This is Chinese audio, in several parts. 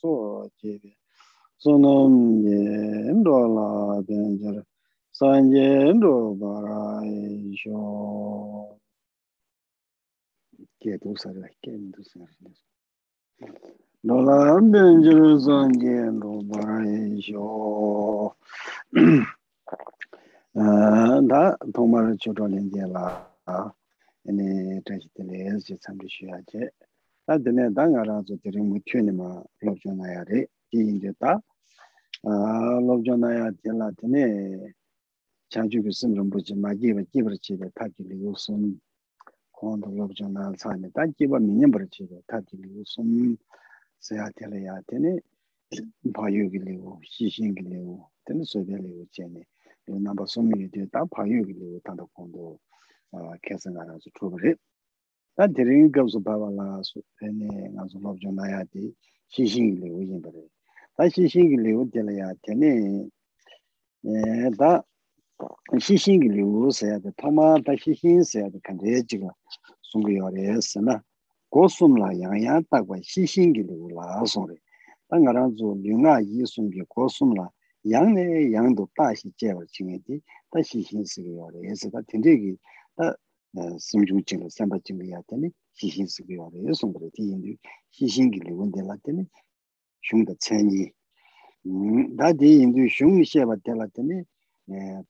so jebe sonam ye ndo la den jar san ye ndo bara sho ke tu sa la ke ndu sa ndo la den jar san ye ndo bara sho 다 동마를 주로 연결라. 아니 다시 들려서 좀 주셔야지. tā tēne tā ngā rā tsō tērē mū tū nī mā lōb chō nā yā rē tī yīn tē tā lōb chō nā yā tē lā tēne chāng chū kī sīm rōmbu chī mā kī bā kī bā rā chī bā tā kī lī gu sōm khuān tō lōb chō nā yā sā nī tā kī bā mī nyam bā rā chī bā tā kī lī gu sōm sā yā tē lā yā tēne pā yu kī lī gu, xī xīn kī lī gu, tēne sō bē lī gu chē nī nā bā sōm yu tē tā pā yu kī lī gu tā tā khuān tō kē sā ngā rā tsō chō bā rē 다 드링 갑서 봐봐라.서 에네 가서 럽좀 나야지. 시신이 오긴 버려 다 시신이 오들야. 되네 에다 시신이 오서야 돼 토마 다 시신 써야 돼 근데 지금 송거여레스나 고숨라 양양 딱과 시신이 올라서래. 당가랑 저 류나 이숨게 고숨라 양내 양도 다시 제어 중에디 다시 신스게 요래서 다 된대기 다 sumchung chingla samba chingla ya tani xixin sikyo ya raya sombara ti yindu xixin gili wanda la tani xiongda chanyi da di yindu xiong xeba tela tani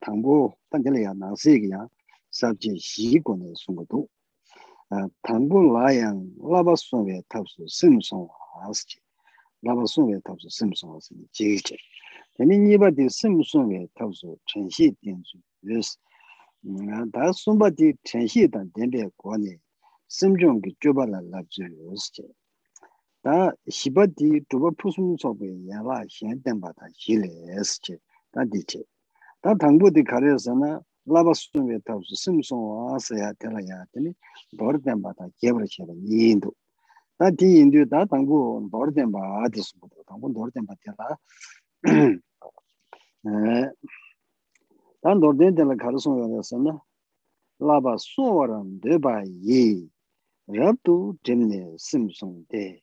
tangbo tangela ya nangsiga ya sabji xii kone sungadu tangbo la yang laba songwe tabsu sim songwa asji laba songwe tabsu sim songwa asji jegi che tani nipa di sim songwe tabsu chanxi tenzu yosu 다 숨바디 전시다 된데 고니 심종기 좁아라 랍즈스 다 시바디 두바 푸숨 소베 야바 현된 바다 실레스 다 디체 다 당부디 가려서나 라바스는 왜 타우스 심송 와서야 되라야 되니 버르된 바다 개버치라 인도 다 디인도 다 당부 버르된 바 아디스 당부 버르된 바텔라 에 난 노르덴데라 가르송 연에서나? 라바 소와란 데바 예 랍도 젬네 심송데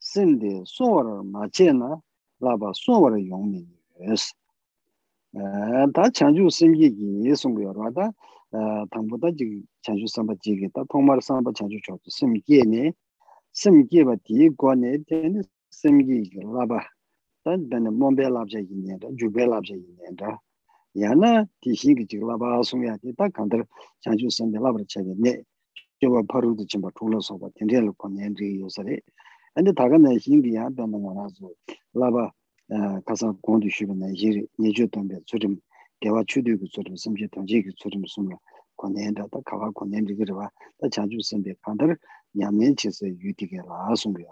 심데 소와라 마체나 라바 소와라 용민 예스 다 창주 생기기 예송거라다. 당보다 지 창주 삼바 지겠다. 통말 삼바 창주 쪽도 심기에네. 심기바 디고네 데니 심기 라바. 단단은 몸배 랍자 있는데 주배 랍자 있는데 야나 디싱기 지글라 바송야 디다 칸들 찬주 선데 라브르 체게 네 저거 바로도 좀 돌아서 봐 텐델로 코멘디 요사레 근데 다가네 신기야 변는 거라서 라바 가서 공주 쉬면 이제 예주 동배 조금 대화 추디고 조금 심지 동지기 조금 숨어 권내다 다 가가 권내지 그래 봐 찬주 선데 칸들 냐면 치서 유디게 라송이야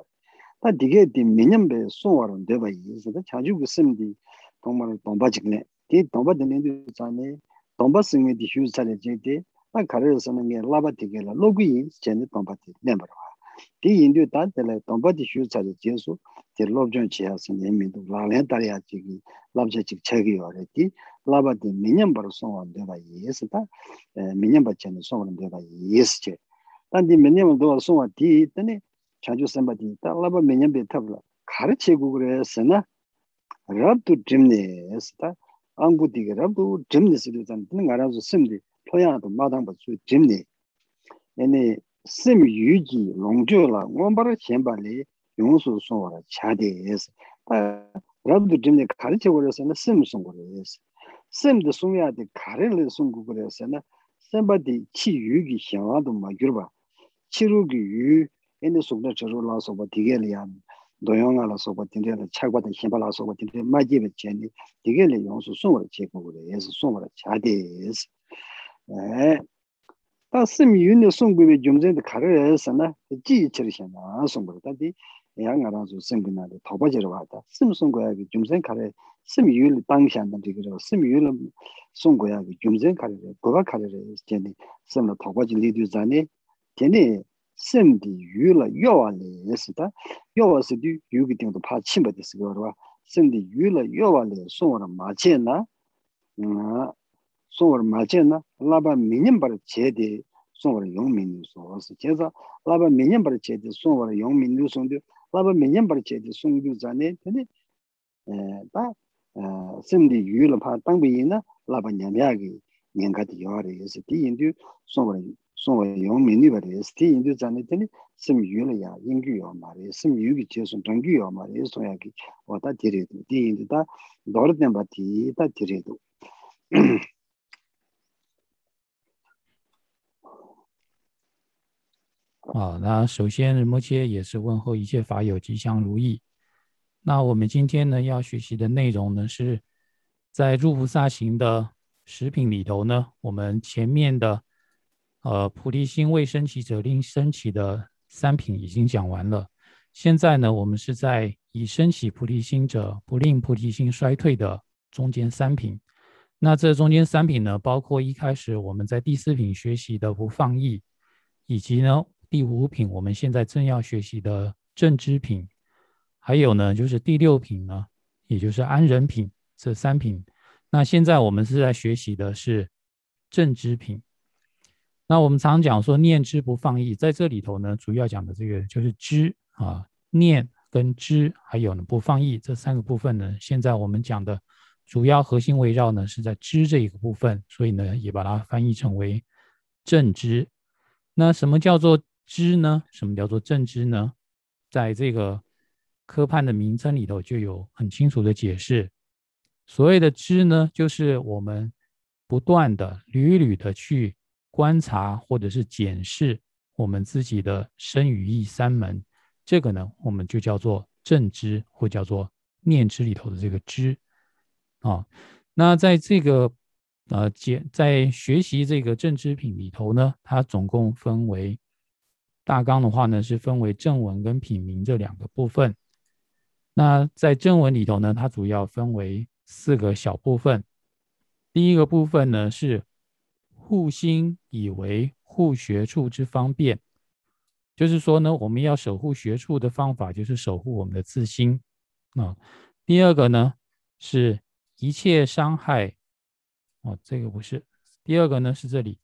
다 디게 디 미념베 소와론 되바 이제 자주 그 심디 정말 동바직네 di dōmba dēne dō zāne, dōmba sīngi dī xū zāne jē dē, tā kārē rō sāna ngē lāba tī kē lā lōgu yīn sī chēne dōmba tī nēmba rō wā. Dī yīn dō tā tē lā dōmba dī xū zāne jē sō, dī lōb chōng chī yā sī ngē mī dō, lā lēn tā rī yā chī kī, lāb chā chī chā kī yō rē, dī lāba dī mī nyamba rō sōng wā ndē bā yē sī tā, mī nyamba chēne sōng wā ndē bā yē sī chē. Tā dī mī nyamba dō wā sōng wā dī, tā nē chā chū sāmbā dī, tā lāba mī nyamba tā bā, kārē chē gu gu rē sī na, rāb tu dhīm nē sī tā, 안구 디게라도 짐니스도 잔는 가라서 심디 토야도 마당바 수 짐니. 얘네 심 유지 롱조라 원바라 셴발리 용수 소와라 차데스. 라도 짐니 가르쳐 버려서는 심 송고레스. 심도 송야데 가르를 송고 그래서는 심바디 치 유기 샤와도 마 유르바. 치루기 유 얘네 속나 저로 나서 뭐 디게리안 용아 라서고 딘데라 차고다 힘발 라서고 딘데 마지베 제니 디게레 용수 송을 제고고래 예수 송을 자데스 에 다스미 윤의 송구비 좀전에 가르에서나 지치르시나 송을 다디 양아라서 생근나데 더버지로 왔다 심송고야기 좀전 가르 스미 윤 당시한다 디게로 스미 윤 송고야기 좀전 가르 도가 가르에 제니 심로 더버지 리드자네 제니 sem di yu la yowa le yesi ta yowa si di yu ki tingdo pa chimba desi yorwa sem di yu la yowa le songwa ma che na songwa ma che na laba minyambar che di songwa yong minyu songwa si che za laba minyambar che di songwa yong minyu songdu laba minyambar che di songdu zane tene ta sem di yu la pa tangbi yin na laba nyamya ki nyangka di yowa le yesi di yin du songwa 送我杨梅六百六十七你就长得真的是迷了呀英俊要玛丽是迷了杰森中俊要玛丽送也给我到底里头电影的到老了怎么提到底里头那首先摩目也是问候一切法友吉祥如意。那我们今天呢要学习的内容呢是在祝福萨行的食品里头呢我们前面的呃菩提心未升起者令升起的三品已经讲完了。现在呢，我们是在已升起菩提心者不令菩提心衰退的中间三品。那这中间三品呢，包括一开始我们在第四品学习的不放逸，以及呢。第五品，我们现在正要学习的正知品，还有呢，就是第六品呢，也就是安忍品这三品。那现在我们是在学习的是正知品。那我们常讲说念知不放逸，在这里头呢，主要讲的这个就是知啊，念跟知，还有呢不放逸这三个部分呢，现在我们讲的主要核心围绕呢是在知这一个部分，所以呢也把它翻译成为正知。那什么叫做？知呢？什么叫做正知呢？在这个科判的名称里头就有很清楚的解释。所谓的知呢，就是我们不断的、屡屡的去观察或者是检视我们自己的身语意三门，这个呢，我们就叫做正知，或叫做念知里头的这个知。啊，那在这个呃解在学习这个正知品里头呢，它总共分为。大纲的话呢，是分为正文跟品名这两个部分。那在正文里头呢，它主要分为四个小部分。第一个部分呢是护心以为护学处之方便，就是说呢，我们要守护学处的方法就是守护我们的自心啊。第二个呢是一切伤害，哦，这个不是。第二个呢是这里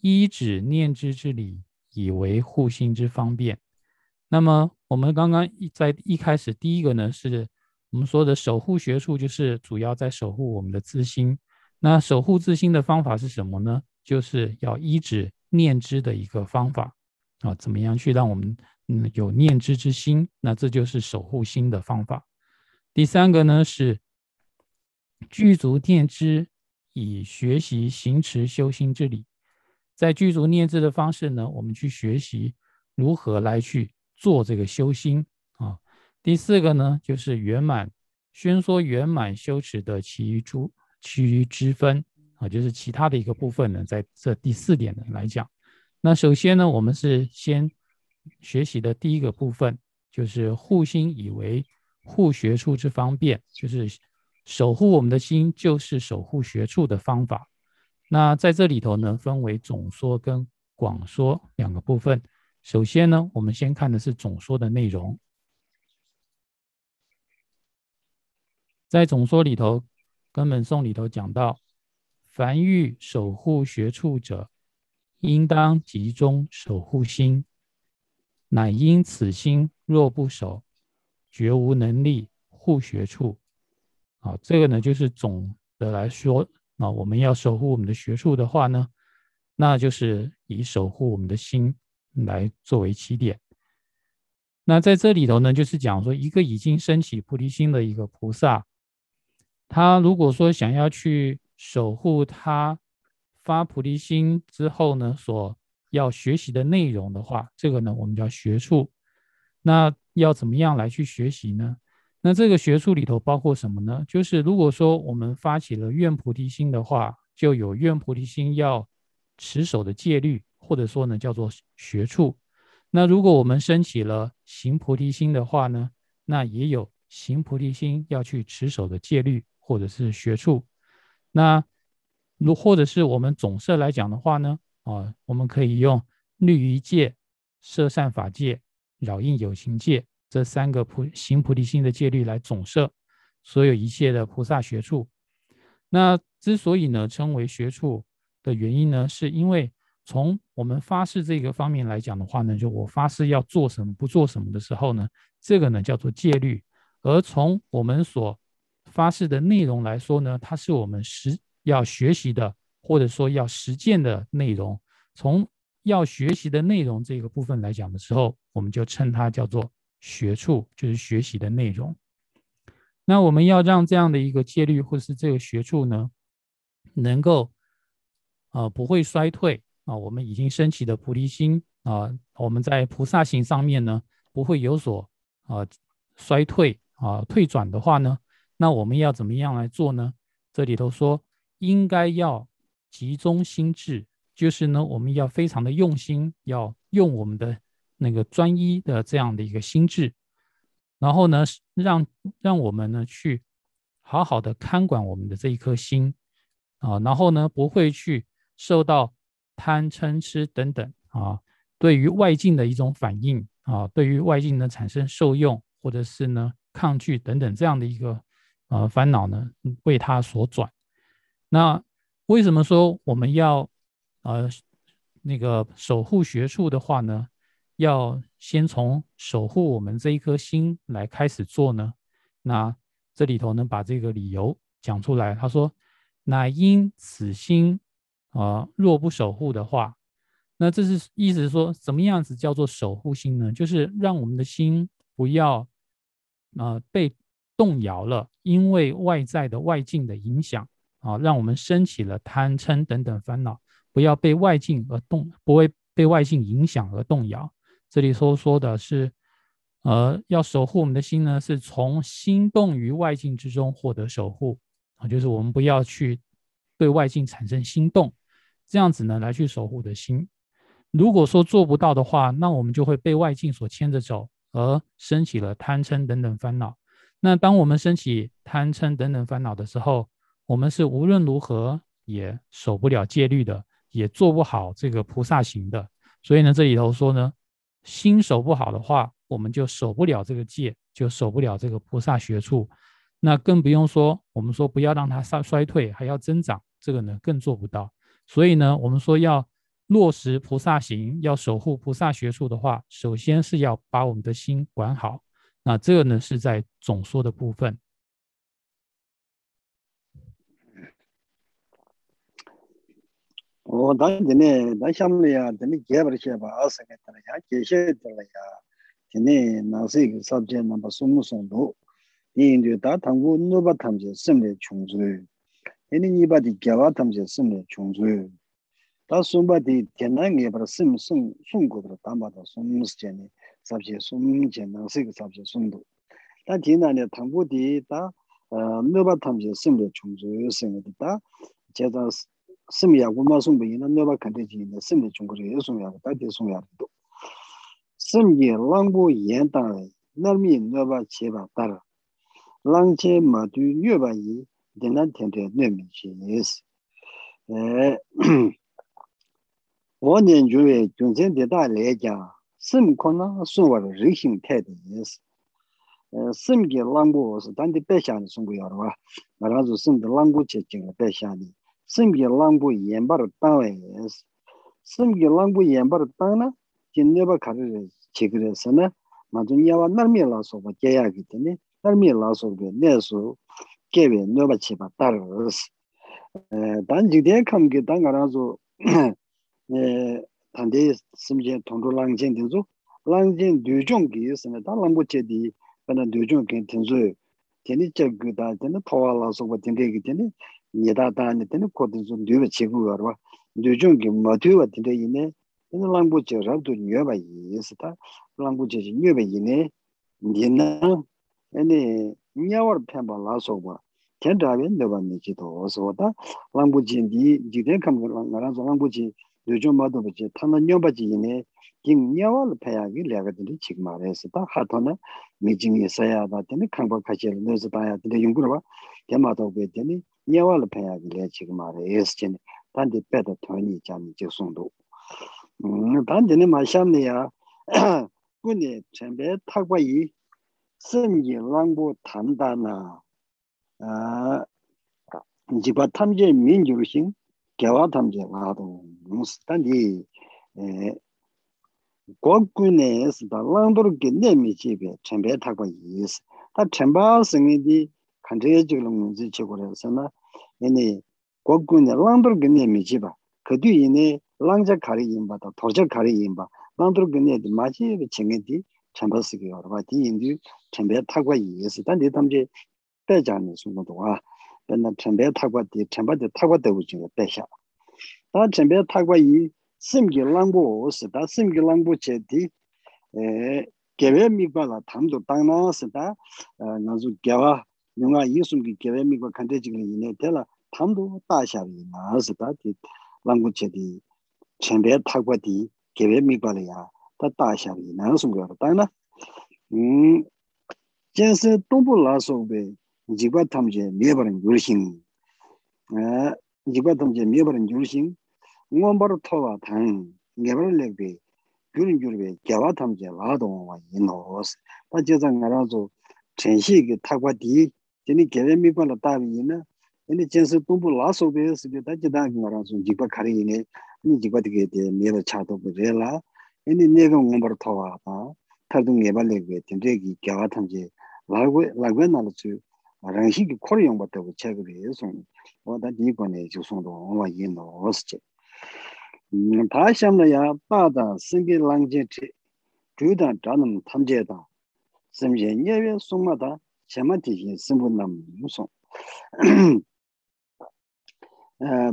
依止念之之理。以为护心之方便。那么我们刚刚一在一开始，第一个呢，是我们说的守护学处，就是主要在守护我们的自心。那守护自心的方法是什么呢？就是要依止念之的一个方法啊，怎么样去让我们嗯有念之之心？那这就是守护心的方法。第三个呢是具足念之，以学习行持修心之理。在具足念知的方式呢，我们去学习如何来去做这个修心啊。第四个呢，就是圆满宣说圆满修持的其余诸其余之分啊，就是其他的一个部分呢，在这第四点呢来讲。那首先呢，我们是先学习的第一个部分，就是护心以为护学处之方便，就是守护我们的心，就是守护学处的方法。那在这里头呢，分为总说跟广说两个部分。首先呢，我们先看的是总说的内容。在总说里头，根本颂里头讲到：凡欲守护学处者，应当集中守护心，乃因此心若不守，绝无能力护学处。啊，这个呢，就是总的来说。啊我们要守护我们的学处的话呢，那就是以守护我们的心来作为起点。那在这里头呢，就是讲说一个已经升起菩提心的一个菩萨，他如果说想要去守护他发菩提心之后呢，所要学习的内容的话，这个呢，我们叫学处。那要怎么样来去学习呢？那这个学术里头包括什么呢？就是如果说我们发起了愿菩提心的话，就有愿菩提心要持守的戒律，或者说呢叫做学处。那如果我们升起了行菩提心的话呢，那也有行菩提心要去持守的戒律，或者是学处。那如或者是我们总摄来讲的话呢，啊，我们可以用律仪戒、摄善法戒、扰应有情戒。这三个菩行菩提心的戒律来总摄所有一切的菩萨学处。那之所以呢称为学处的原因呢，是因为从我们发誓这个方面来讲的话呢，就我发誓要做什么不做什么的时候呢，这个呢叫做戒律；而从我们所发誓的内容来说呢，它是我们实要学习的，或者说要实践的内容。从要学习的内容这个部分来讲的时候，我们就称它叫做学处，就是学习的内容。那我们要让这样的一个戒律或是这个学处呢，能够啊不会衰退。啊，我们已经升起的菩提心啊，我们在菩萨行上面呢，不会有所啊衰退啊退转的话呢，那我们要怎么样来做呢？这里头说，应该要集中心智，就是呢，我们要非常的用心，要用我们的那个专一的这样的一个心智，然后呢，让让我们呢去好好的看管我们的这一颗心啊，然后呢，不会去受到。贪嗔痴等等啊，对于外境的一种反应啊，对于外境呢产生受用或者是呢抗拒等等这样的一个呃烦恼呢，为他所转。那为什么说我们要呃那个守护学术的话呢？要先从守护我们这一颗心来开始做呢？那这里头呢把这个理由讲出来，他说：乃因此心。啊，若不守护的话，那这是意思是说，怎么样子叫做守护心呢？就是让我们的心不要啊被动摇了，因为外在的外境的影响啊，让我们升起了贪嗔等等烦恼，不要被外境而动，不会被外境影响而动摇。这里所说的是，呃，要守护我们的心呢，是从心动于外境之中获得守护啊，就是我们不要去对外境产生心动。这样子呢，来去守护的心。如果说做不到的话，那我们就会被外境所牵着走，而升起了贪嗔等等烦恼。那当我们升起贪嗔等等烦恼的时候，我们是无论如何也守不了戒律的，也做不好这个菩萨行的。所以呢，这里头说呢，心守不好的话，我们就守不了这个戒，就守不了这个菩萨学处。那更不用说，我们说不要让它衰衰退，还要增长，这个呢更做不到。所以呢，我们说要落实菩萨行，要守护菩萨学处的话，首先是要把我们的心管好。那这个呢是在总说的部分。我当今呢那下面呀，今天接不接吧？二十个得了呀，接些得呀。今天那是一个？那么松不松多？你度大唐古努把他们就生穷罪，印尼尼把的吉娃他们就生穷罪。他松巴的天南也把他生送送过了，他把他送木时间呢？sabshe sum che nangsi ka sabshe sum do. Ta di na ne tangpo di ta eh, nyoba tamshe sim le chung zu yu sim le ta che ta sim ya gu ma sum bu yin na nyoba kante chi yin na sim le chung yu sum ya ta di sum ya do. Sim ye langbo yen ta re narmi nyoba che ba ta ra lang che ma du nyoba yi denan ten te nyomi chi yes. wo nian juwe junzen de da le jia sim kona suwa rixin taydi yes. Eh, sim ge langu osu tanti peshani sungu yorwa marazu sim de langu che chinga peshani. Sim ge langu yenbar tangwa yes. Sim ge langu yenbar tangna jin neba karire chigire sana. Mazun yawa narmi la soba geya gitini narmi la soba nesu gewe neba cheba tarwas eh, dan jigde kamge tanga razu eh, 단데 심제 동조 랑젠 된조 랑젠 류종기 있으면 다 랑고체디 그러나 류종기 된조 괜히 저그다 되는 토와라서 뭐 된데기 되니 예다다니 되는 코드 좀 류의 지구가 봐 류종기 뭐도 되는데 이네 근데 랑고체 잡도 류가 있다 랑고체 류가 이네 니나 아니 냐월 팬발라서 봐 견다면 너만 지도 어서다 랑고진디 지대 감가랑 나랑 랑고지 kam nga ranzo langbu chi dojo mado bachi tanda nyoba chi ine king nyawa la paya ki laga dili chik ma resi ta hato na mechi ngi saya da teni kangpa kachi la nozi daya dili yungurwa ten mado be teni nyawa la paya ki laga chik ma resi chini tandi peta tuani chani chik sondu tandi ni ma shamni ya kuni chanpe takwa yi sengi langbu tanda na 아 지바 탐제 민주르신 gyāwā tam jī lā tō ngō sī tā ndī guā gu nē sī tā gyawa tamze ngaadu ngunsi tandi e, gogu ne sida langdor gende mi chebe chenpe takwa yis ta chenpa singi di kanchaya chigla ngunsi chigore sana ene gogu ne langdor gende mi cheba kadu ene langja kari yinba ta torja kari yinba langdor gende di ma chebe chenge di chenpa sigi yorwa di indi chenpe takwa yis tandi tamze pechani sungu duwa 맨날 전배 타과 뒤 전배 타과 되고 지금 배샤 다 전배 타과 이 심기 랑보스 다 심기 랑보 제디 에 개베 미바라 담도 땅나스다 나주 개와 용아 이숨기 개베 미바 칸데 지금 이네 될라 담도 다샤비 나스다 디 랑보 제디 전배 타과 뒤 개베 미바라야 다 다샤비 나스고 땅나 음 제스 동부 라소베 jikpa tamche mebaran yurshin jikpa tamche mebaran yurshin ngombar towa tang ngebar lekbe gyurin gyurbe gyawa tamche ladongwa inos ta jeza ngarazo chenshi ki takwa di jini gyawa mipa la tabi ina ini jensi tumbu la sobe sibe ta jeda ngarazo jikpa kari ine ini jikpa dike de meba chato kure la ini nega ngombar towa ta tardu ngebar lekbe tenze ki gyawa tamche lagwe nalazu lāgwē nāla tsū rāngshī kī khori yōngbā tabu chāgā rī sōng, wā tā dī kwa nē chū sōng tō wā yī nō wā sī chē. Tā xiām nā yā tā tā sīngi lāng jē chē, chū tā tā nām tam jē tā, sīm jē nye wē sōng mā tā, chē mā tī jī sīm bū nām mū sōng.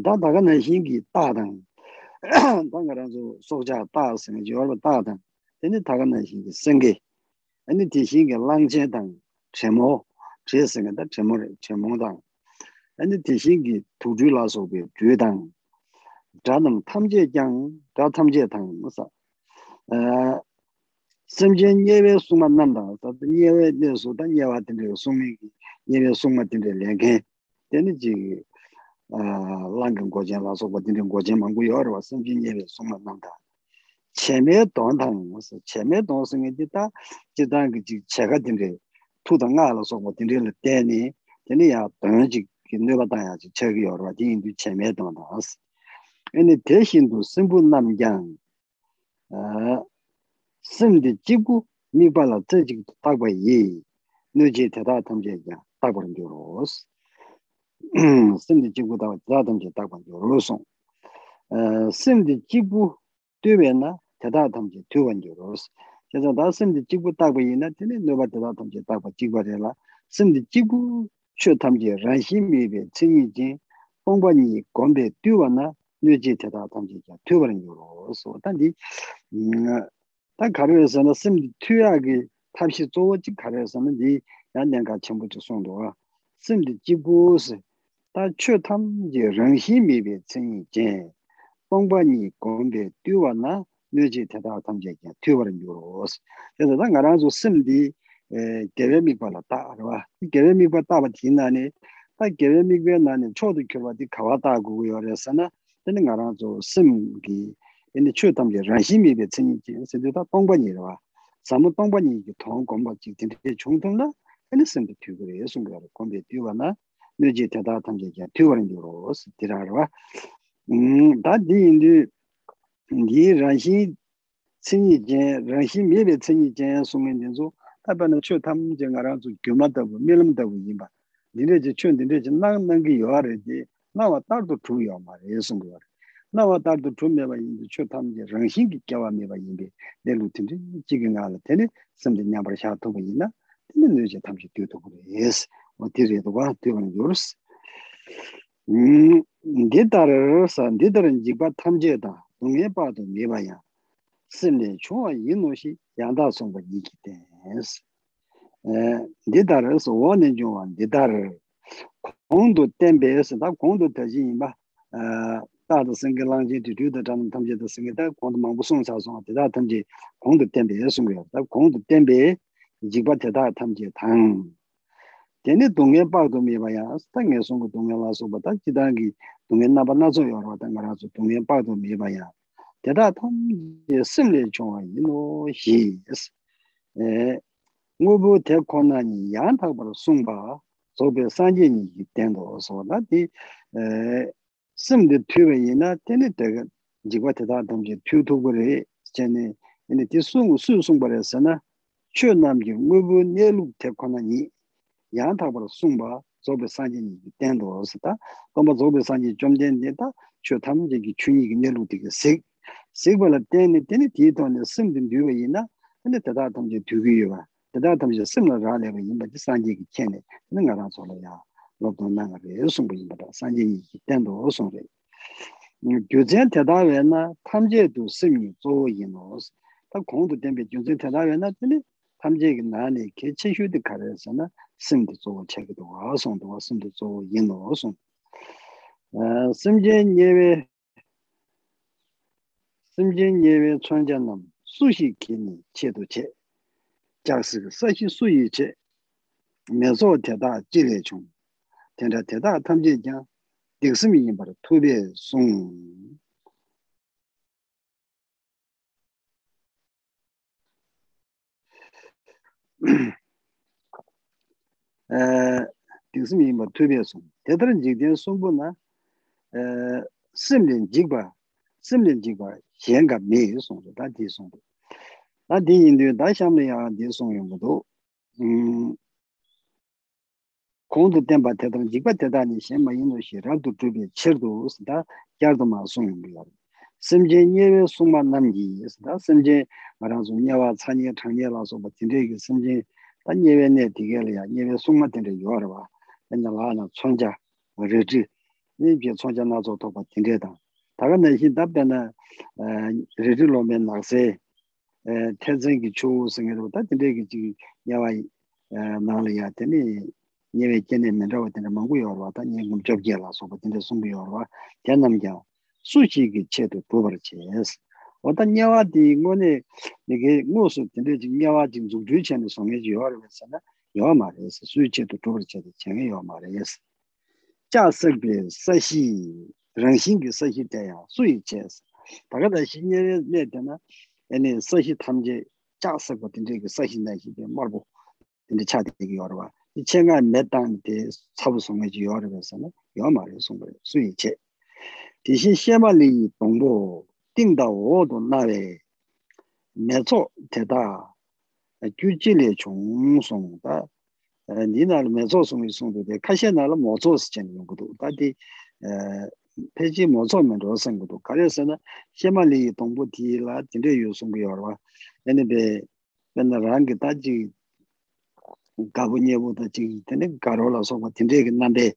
Tā tā kā nā xīng kī tā tāng, tā ngā rā sō sōk chā tā sīng jī wā rā tā tāng, tēnī tā kā nā xīng kī sīngi, tēnī tī xīng kī lāng jē tāng, chē mō, 제스가 다 제모 를 제모다 아니 대신기 두주 라서비 주당 자는 탐제장 다 탐제당 무사 어 심진 예외 수만 난다 또 예외 내서 단 예외 된데 수미 예외 수만 된데连게 되는지 아 랑근 고전 라서 버티는 고전 망고 여러 와 심진 예외 수만 난다 체매 동당 무슨 체매 동성이 있다 지단 그 제가 된데 투다 나라서 뭐 딘딜 때니 되니 야 번지 내가 다야지. 책이 여러 가지 인도 체매 당다스 근데 대신도 승부 남양 아 심디 지구 미발라 저지 딱봐 예 너지 대다 탐제야 딱버는 줄로스. 심디 지구 다 자담제 딱봐 줄로스. 어 심디 지구 되면나 대다 탐제 되원 줄로스. 그래서 다 심지 지구 따고 있나 되네 너가 더 담지 따고 지구래라 심지 지구 쇼 담지 란심이베 친이지 공부니 공대 뛰어나 뇌지 대다 담지 뛰어버린 거로서 단지 음다 가르에서는 심지 투약이 탑시 조지 가르에서는 이 양년가 전부 주 송도가 심지 지구스 다 최탐지 란심이베 친이지 공부니 공대 뛰어나 nyoji teta tamche kya tuyabaran yuros. Teta ta nga ranzo simdi gewe mikwa la ta arwa. Gewe mikwa ta ba ti nani, ta gewe mikwa nani chodo kyuwa di kawa ta gu yore sana, tena nga ranzo simgi ene chuyo tamche ranshi mikwa tsingi ki, sendo ta tongpa ni rwa. Samu tongpa ni ki tong gomba jik tinte chungtung na, ene simdi tuyabari esunga yore, gombe tuyaba na, nyoji teta tamche kya tuyabaran yuros, tira arwa. Da di indi 니 라시 친이제 라시 미베 친이제 소면진소 타바는 초 탐정아라서 규마다고 밀음다고 이바 니네 제 촌인데 제 나는 요아르지 나와 따도 투요 말 이에요 예수가 나와 따도 투메바 이제 초 탐제 라시기 껴와메바 이게 내루틴지 지금 알아 되네 섬지 냐버 샤토고 있나 근데 이제 탐지 뛰어도 그래 예스 어디에도 봐 뛰어는 요르스 음 데이터를 산데들은 지바 탐제다 동해 봐도 내봐야 심 ngē pā tu ngē pā yā sīm lē chōwa yī nō shī yāndā sōng pā yī kī tēs dī tā rā sō wā nē chō wā dī tā rā kōng tu tēn pē sō tā kōng tu tā jī yī mbā tā tā sīng kī lāng jī tū tū tā tā nā tam jī tā sīng kī tā kōng tu māng bū sōng sā sōng dī tā tam jī kōng tu tēn pē sōng yā tā kōng tu tēn pē jī pā tē tā tam jī tāng tēne dōngyē pā tu mē pā yā tā ngē sōng kō dōngyē lā sō pā tā jī tā kī 동해 나바나서 여러 왔다 말아서 동해 봐도 메봐야 대다 통제 심리 좋아 이노 히스 에 뭐부 대권난이 양타고 송바 소베 산진이 된도 소나디 에 심데 튜베이나 테네 데가 지과 대다 담지 튜투고레 제네 ene ti sung su sung bare sana chö nam gi ngu bu ne lu te kwa na ni yan ta bar zobe sanji tendo osita, koma zobe sanji chomden deta, cho tam jegi chunyi ki nilu tiga sik. Sikwa la teni, teni ti tohne simdim diwa ina, teni tata tamji tugi yuwa, tata tamji simla ralewa inba di sanji ki kene, teni nga rang sola ya, lobdo nanga re, esumbu inba da, sanji ki tendo osung re. Gyuzen tata we na, tamje du simni zowo ino os, ta kongdu tenpe gyuzen tata we na, teni je du sim ni zo yin no 다 공도 덴베 junzi tēnāwē nā tēne tamjē kī nāni kē chēshū tī kārē sā na sīm tī tsōgō chē kī tō wā sōng tō wā sīm tī tsōgō yin tō wā sōng sīm jē nyēwē sīm jē nyēwē chuān nām sū shī kī nī chē tō chē chāk sī kī sā shī sū yī chē mē sō tē tā jī lē chōng tēn tā tē tā tamjē kiāng dīk sīm yī bā rā tū bē sōng 딩스미 뭐 투비에서 대들은 지금 송보나 에 심린 지바 심린 지바 현가 매일 송도 다 뒤송도 나 뒤인도 다 샴내야 뒤송용도 음 공도 템바 대들은 지바 대단히 셈마 인도시 라도 투비 쳇도 스다 야도 마송용이야 심제 예외 송만 남기 있다 심제 말아서 녀와 찬이 창녀라서 뭐 진짜 심제 다 예외네 디게려야 예외 송만 된데 요하러 봐 맨날 하나 총자 그러지 이게 총자 나서 또 진짜다 다가 내신 답변은 어 레즈로면 나세 에 태생기 초생으로 다 진짜 지 녀와 나려야 되니 예외 전에 맨저 같은 망 고 요하러 왔다 녀금 접게라서 뭐 진짜 송비 요하러 와 대남자 수식이 제도 도버체스 어떤 녀와디 뭐네 이게 무슨 근데 지금 녀와디 좀 주체는 성에지 요하면서나 요 말에서 수치도 도버체도 전에 요 말에서 자석비 서시人性그 서시 때야 수치스 다가다 신년에 내잖아 아니 서시 탐제 자석 같은 게 서시 내지 말고 근데 차대기 요러와 이 체가 내단데 차부성에지 요하면서나 요 말에서 수치 디신 시에말리 동보 띵다 오도 나레 메초 대다 규질의 종송다 니나를 메초 송이 송도데 카시나를 모조 스전 용도 다디 에 페이지 모조면 로선 것도 가려서는 시에말리 동보 디라 진대 요송이 여러 에네베 맨날 랑게 다지 가보니보다 지금 되는 가로라서 뭐 진대 끝난데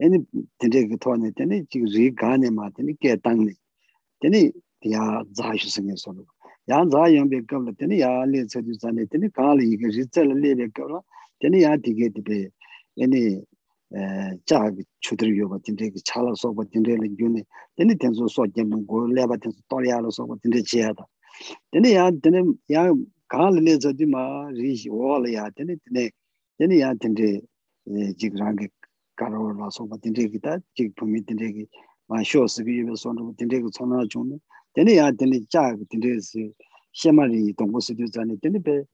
애니 진짜 그 토네 되네 지금 리 가네 마더니 게 땅네 되네 야 자슈 생겨서 야 자연베 겁을 되네 야 레서도 자네 되네 가리 이게 리절 레베 겁라 되네 야 디게 디베 애니 에 자기 추들 요바 진짜 그 차라서 뭐 진짜 균네 되네 된소 소견은 고 레바 된소 또리아로서 뭐 진짜 지야다 되네 야 되네 야 가리 레서도 마 리시 올야 되네 되 네 되네 야 된데 지금 karo la soba dinde ki ta jik pumi dinde ki ma shio sibi yubi sonru dinde ki tsona chungni dinde ya dinde jaa ki dinde si shema ri dongo si tu zani dinde pe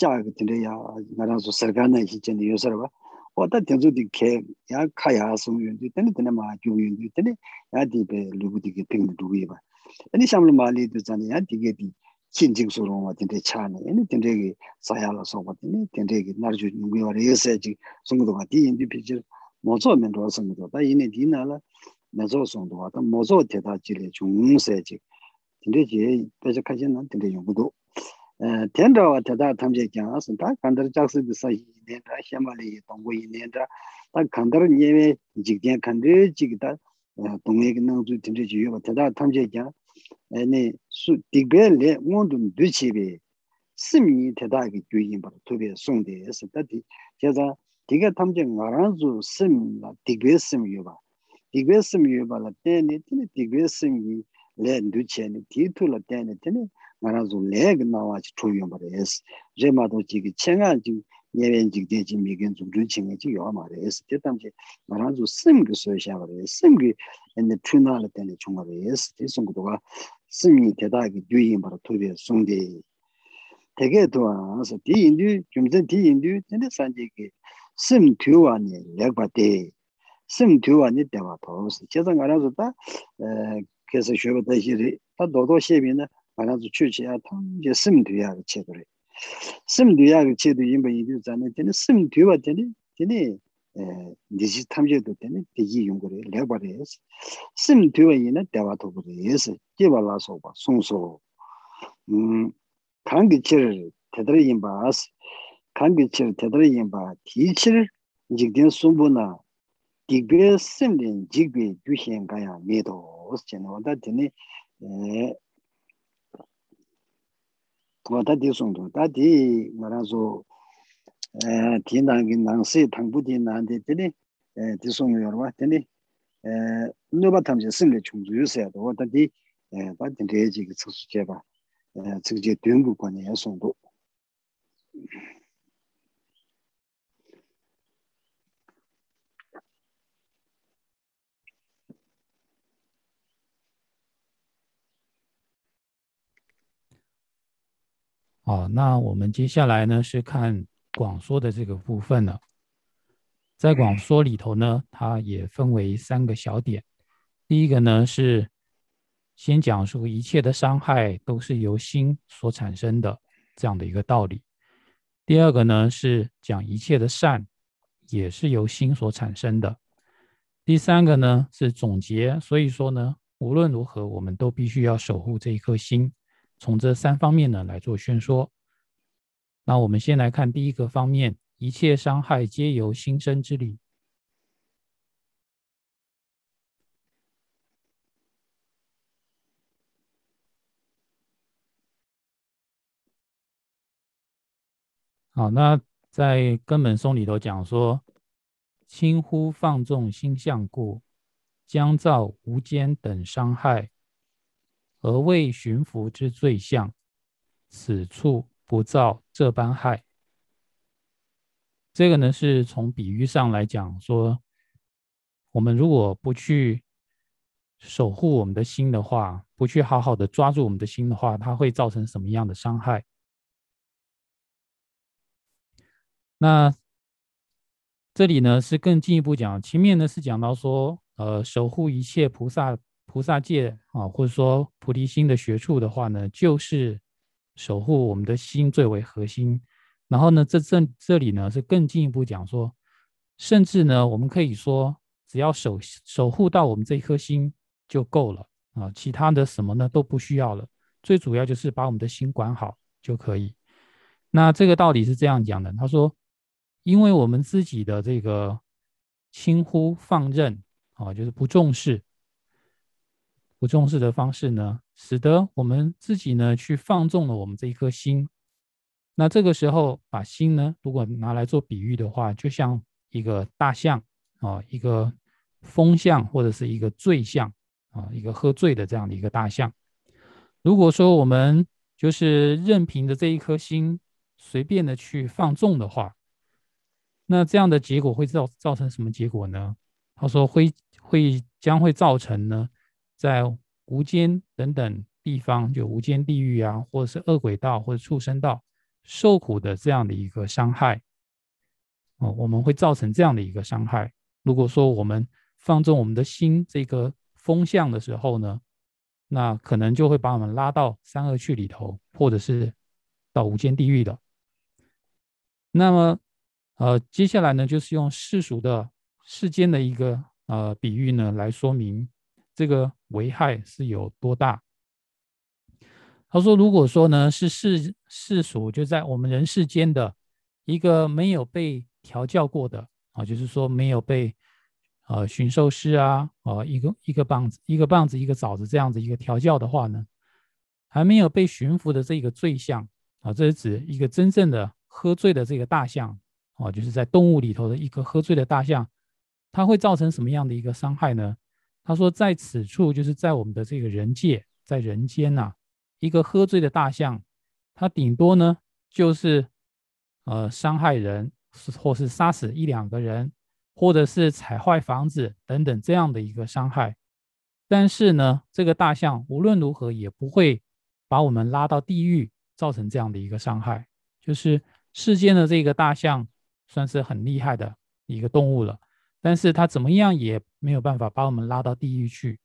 jaa ki dinde ya nga ranzo sarga na isi chani yu sarwa o ta tenzo di ke ya ka ya sung yun di dinde dinde ma gyug yun di dinde ya di pe lugu di ki ping du yu ba dinde shamli ma li tu zani ya di ge di kin jing su rongwa dinde cha na dinde dinde ki saya la soba dinde dinde ki nar ju nungi wa re yasa jik sungu do ka di yin di pi jir 모조 면도 선도 다 이네 디나라 모조 선도 와다 모조 대다 지리 중세지 근데 제 배제 가지는 근데 용도 에 텐더와 대다 탐제 장스 다 간더 작스 비사이 내다 샤말이 동고 이내다 다 간더 예외 직전 간더 지기다 동네 기능 주 진짜 주요 대다 탐제 장 에네 수 디벨레 원도 뒤치비 스미 대다기 주인 바 투비 송데스 다디 제가 디가 탐제 나란주 심라 디베스미 요바 디베스미 요바라 테니 티니 디베스미 레 누체니 디투라 테니 테니 나란주 레그 나와치 초요바레스 제마도 지기 챙아지 예변직 대지 미견 좀 루칭이 지 요마레스 제탐제 나란주 심그 소샤바레 심그 엔데 투나라 테니 총마레스 디송고도가 심이 대다기 유인 바로 토비에 송데 되게 도와서 디 인디 좀전 디 인디 근데 산지기 sim tuwa ni lekpa te sim tuwa ni dewa toos cheza nga razu ta eh, kesa shueba ta hiri, ta dodo shebi na nga razu chuchi ya tang je sim tuwa ki che kore sim tuwa ki che tu yinba yinpi zane teni sim tuwa teni teni eh, nishi tamche tu teni degi yung kore lekpa re yes sim tuwa yina dewa to kore yes jeba la soba song so. Mm, Kangi chiri tedra yinba as kangi chir tedra yinba ti chir jikden sumbu na dikbe simlin jikbe gyushen kaya medo os chena wada dine wada di sungdu da di marazo di nangi nangsi tangbu di nangdi dine di sungu yorwa dine nuba tamze simli chungzu yusaya do wada di da dine jik tsuksu cheba tsukje dungu kwa niya sungdu Thank. 好，那我们接下来呢是看广说的这个部分了。在广说里头呢，它也分为三个小点。第一个呢是先讲述一切的伤害都是由心所产生的这样的一个道理。第二个呢是讲一切的善也是由心所产生的。第三个呢是总结，所以说呢，无论如何，我们都必须要守护这一颗心。从这三方面呢来做宣说。那我们先来看第一个方面：一切伤害皆由心生之理。好，那在根本颂里头讲说：轻忽放纵心相故，将造无间等伤害。而为寻福之罪相，此处不造这般害。这个呢，是从比喻上来讲，说我们如果不去守护我们的心的话，不去好好的抓住我们的心的话，它会造成什么样的伤害？那这里呢，是更进一步讲，前面呢是讲到说，呃，守护一切菩萨。菩萨戒啊，或者说菩提心的学处的话呢，就是守护我们的心最为核心。然后呢，这这这里呢是更进一步讲说，甚至呢，我们可以说，只要守守护到我们这一颗心就够了啊，其他的什么呢都不需要了。最主要就是把我们的心管好就可以。那这个道理是这样讲的，他说，因为我们自己的这个轻忽放任啊，就是不重视。不重视的方式呢，使得我们自己呢去放纵了我们这一颗心。那这个时候，把心呢，如果拿来做比喻的话，就像一个大象啊，一个风象或者是一个醉象啊，一个喝醉的这样的一个大象。如果说我们就是任凭着这一颗心随便的去放纵的话，那这样的结果会造造成什么结果呢？他说会会将会造成呢？在无间等等地方，就无间地狱啊，或者是恶鬼道或者畜生道受苦的这样的一个伤害哦，我们会造成这样的一个伤害。如果说我们放纵我们的心这个风向的时候呢，那可能就会把我们拉到三恶趣里头，或者是到无间地狱的。那么，呃，接下来呢，就是用世俗的世间的一个呃比喻呢，来说明这个。危害是有多大？他说：“如果说呢，是世世俗，就在我们人世间的一个没有被调教过的啊，就是说没有被呃驯兽师啊，啊一个一个棒子一个棒子一个枣子这样子一个调教的话呢，还没有被驯服的这个醉象啊，这是指一个真正的喝醉的这个大象啊，就是在动物里头的一个喝醉的大象，它会造成什么样的一个伤害呢？”他说，在此处就是在我们的这个人界，在人间呐，一个喝醉的大象，它顶多呢就是呃伤害人，或是杀死一两个人，或者是踩坏房子等等这样的一个伤害。但是呢，这个大象无论如何也不会把我们拉到地狱，造成这样的一个伤害。就是世间的这个大象算是很厉害的一个动物了。但是它怎么样也没有办法把我们拉到地狱去。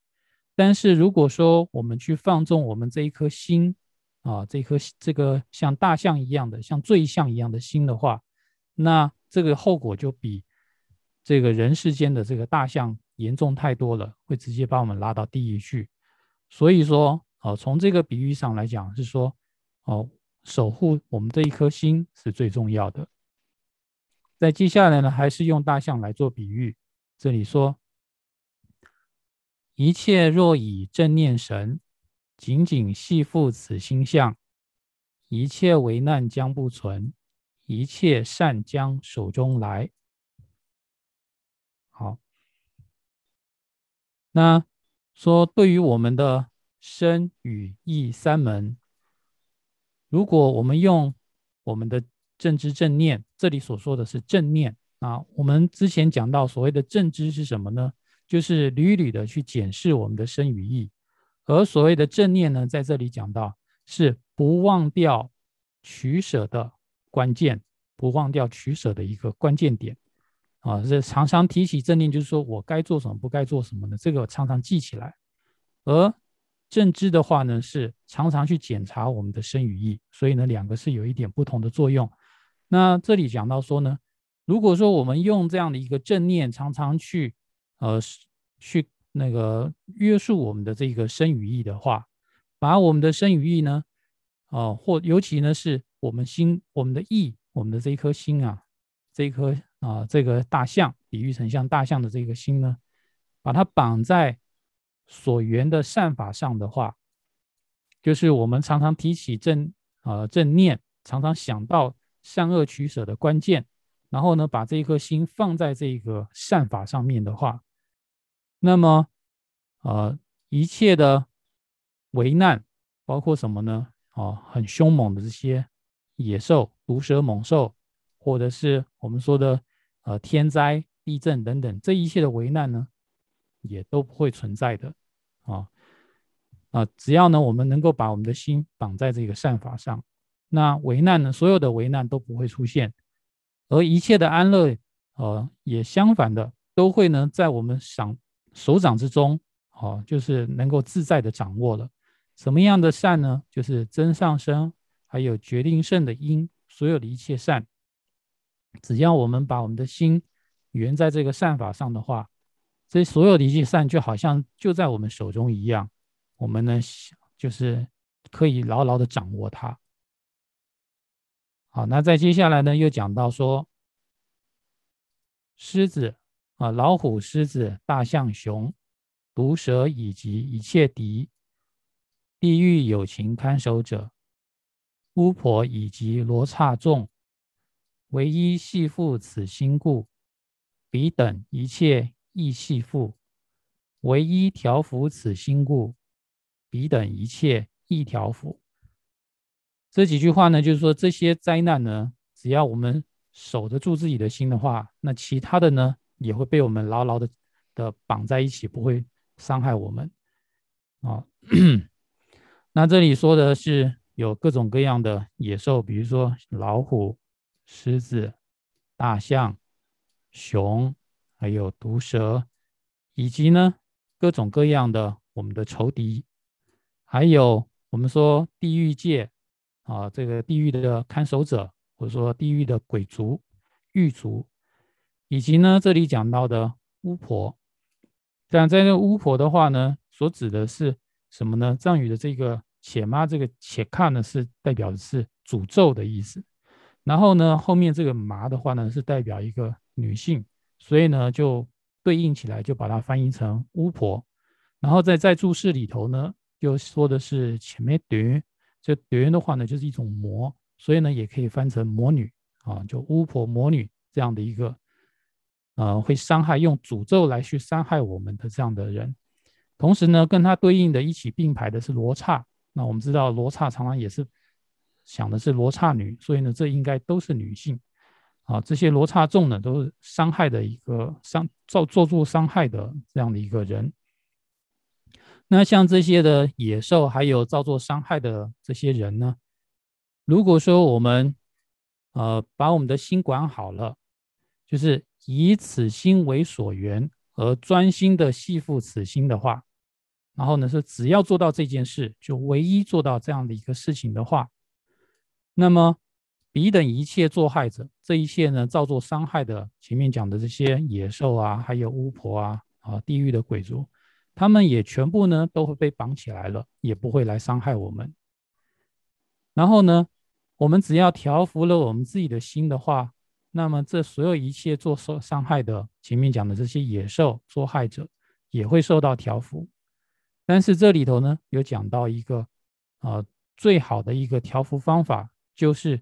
但是如果说我们去放纵我们这一颗心啊，这颗这个像大象一样的、像醉象一样的心的话，那这个后果就比这个人世间的这个大象严重太多了，会直接把我们拉到地狱去。所以说，哦，从这个比喻上来讲，是说，哦，守护我们这一颗心是最重要的。在接下来呢，还是用大象来做比喻。这里说，一切若以正念神，仅仅系缚此心相，一切为难将不存，一切善将手中来。好，那说对于我们的身与意三门，如果我们用我们的正知正念，这里所说的是正念啊。我们之前讲到所谓的正知是什么呢？就是屡屡的去检视我们的身与意，而所谓的正念呢，在这里讲到是不忘掉取舍的关键，不忘掉取舍的一个关键点啊。这常常提起正念，就是说我该做什么，不该做什么的，这个常常记起来。而正知的话呢，是常常去检查我们的身与意，所以呢，两个是有一点不同的作用。那这里讲到说呢，如果说我们用这样的一个正念，常常去呃去那个约束我们的这个身语意的话，把我们的身语意呢，啊或尤其呢是我们心我们的意我们的这一颗心啊，这一颗啊这个大象比喻成像大象的这个心呢，把它绑在所缘的善法上的话，就是我们常常提起正呃正念，常常想到。善恶取舍的关键，然后呢，把这一颗心放在这个善法上面的话，那么，呃，一切的危难，包括什么呢？啊，很凶猛的这些野兽、毒蛇、猛兽，或者是我们说的呃天灾、地震等等，这一切的危难呢，也都不会存在的啊啊！只要呢，我们能够把我们的心绑在这个善法上。那危难呢？所有的危难都不会出现，而一切的安乐，呃，也相反的，都会呢在我们想手掌之中，哦，就是能够自在的掌握了。什么样的善呢？就是真上升，还有决定胜的因，所有的一切善，只要我们把我们的心圆在这个善法上的话，这所有的一切善就好像就在我们手中一样，我们呢就是可以牢牢的掌握它。好，那在接下来呢，又讲到说，狮子啊，老虎、狮子、大象、熊、毒蛇以及一切敌，地狱有情看守者，巫婆以及罗刹众，唯一系缚此心故，彼等一切亦系缚；唯一调伏此心故，彼等一切亦调伏。这几句话呢，就是说这些灾难呢，只要我们守得住自己的心的话，那其他的呢，也会被我们牢牢的的绑在一起，不会伤害我们。啊，那这里说的是有各种各样的野兽，比如说老虎、狮子、大象、熊，还有毒蛇，以及呢各种各样的我们的仇敌，还有我们说地狱界。啊，这个地狱的看守者，或者说地狱的鬼族、狱卒，以及呢，这里讲到的巫婆。但在这巫婆的话呢，所指的是什么呢？藏语的这个“且妈”这个“且看”呢，是代表的是诅咒的意思。然后呢，后面这个“麻”的话呢，是代表一个女性，所以呢，就对应起来，就把它翻译成巫婆。然后在在注释里头呢，又说的是“前面读”。这别人的话呢，就是一种魔，所以呢，也可以翻成魔女啊，就巫婆、魔女这样的一个，呃，会伤害用诅咒来去伤害我们的这样的人。同时呢，跟他对应的一起并排的是罗刹。那我们知道罗刹常常也是想的是罗刹女，所以呢，这应该都是女性啊。这些罗刹众呢，都是伤害的一个伤造做出伤害的这样的一个人。那像这些的野兽，还有造作伤害的这些人呢？如果说我们，呃，把我们的心管好了，就是以此心为所缘而专心的系复此心的话，然后呢是只要做到这件事，就唯一做到这样的一个事情的话，那么彼等一切作害者，这一切呢造作伤害的，前面讲的这些野兽啊，还有巫婆啊，啊地狱的鬼族，他们也全部呢都会被绑起来了，也不会来伤害我们。然后呢，我们只要调服了我们自己的心的话。那么，这所有一切做受伤害的，前面讲的这些野兽作害者，也会受到调伏。但是这里头呢，有讲到一个，呃，最好的一个调伏方法，就是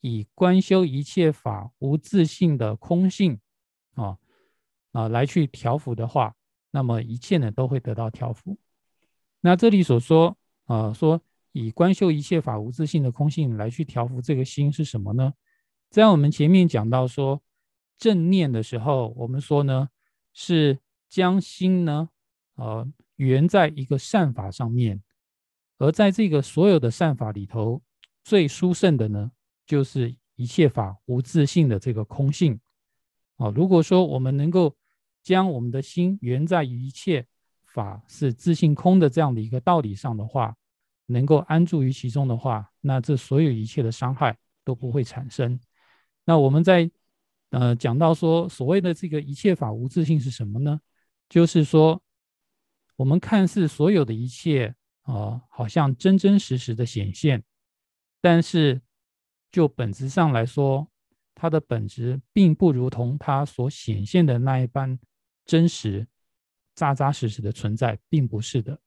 以观修一切法无自性的空性，啊啊，来去调伏的话，那么一切呢都会得到调伏。那这里所说，啊，说以观修一切法无自性的空性来去调伏这个心是什么呢？在我们前面讲到说正念的时候，我们说呢是将心呢，呃，圆在一个善法上面，而在这个所有的善法里头，最殊胜的呢，就是一切法无自性的这个空性。啊，如果说我们能够将我们的心圆在一切法是自性空的这样的一个道理上的话，能够安住于其中的话，那这所有一切的伤害都不会产生。那我们在呃讲到说，所谓的这个一切法无自性是什么呢？就是说，我们看似所有的一切啊，好像真真实实的显现，但是就本质上来说，它的本质并不如同它所显现的那一般真实、扎扎实实的存在，并不是的。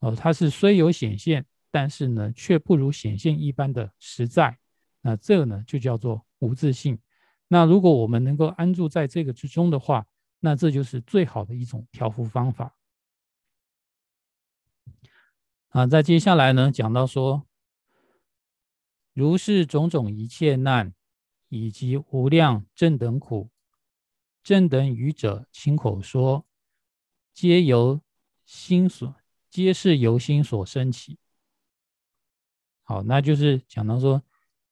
哦，它是虽有显现，但是呢，却不如显现一般的实在。那这个呢，就叫做。无自信。那如果我们能够安住在这个之中的话，那这就是最好的一种调伏方法。啊，在接下来呢，讲到说，如是种种一切难，以及无量正等苦，正等愚者亲口说，皆由心所，皆是由心所生起。好，那就是讲到说。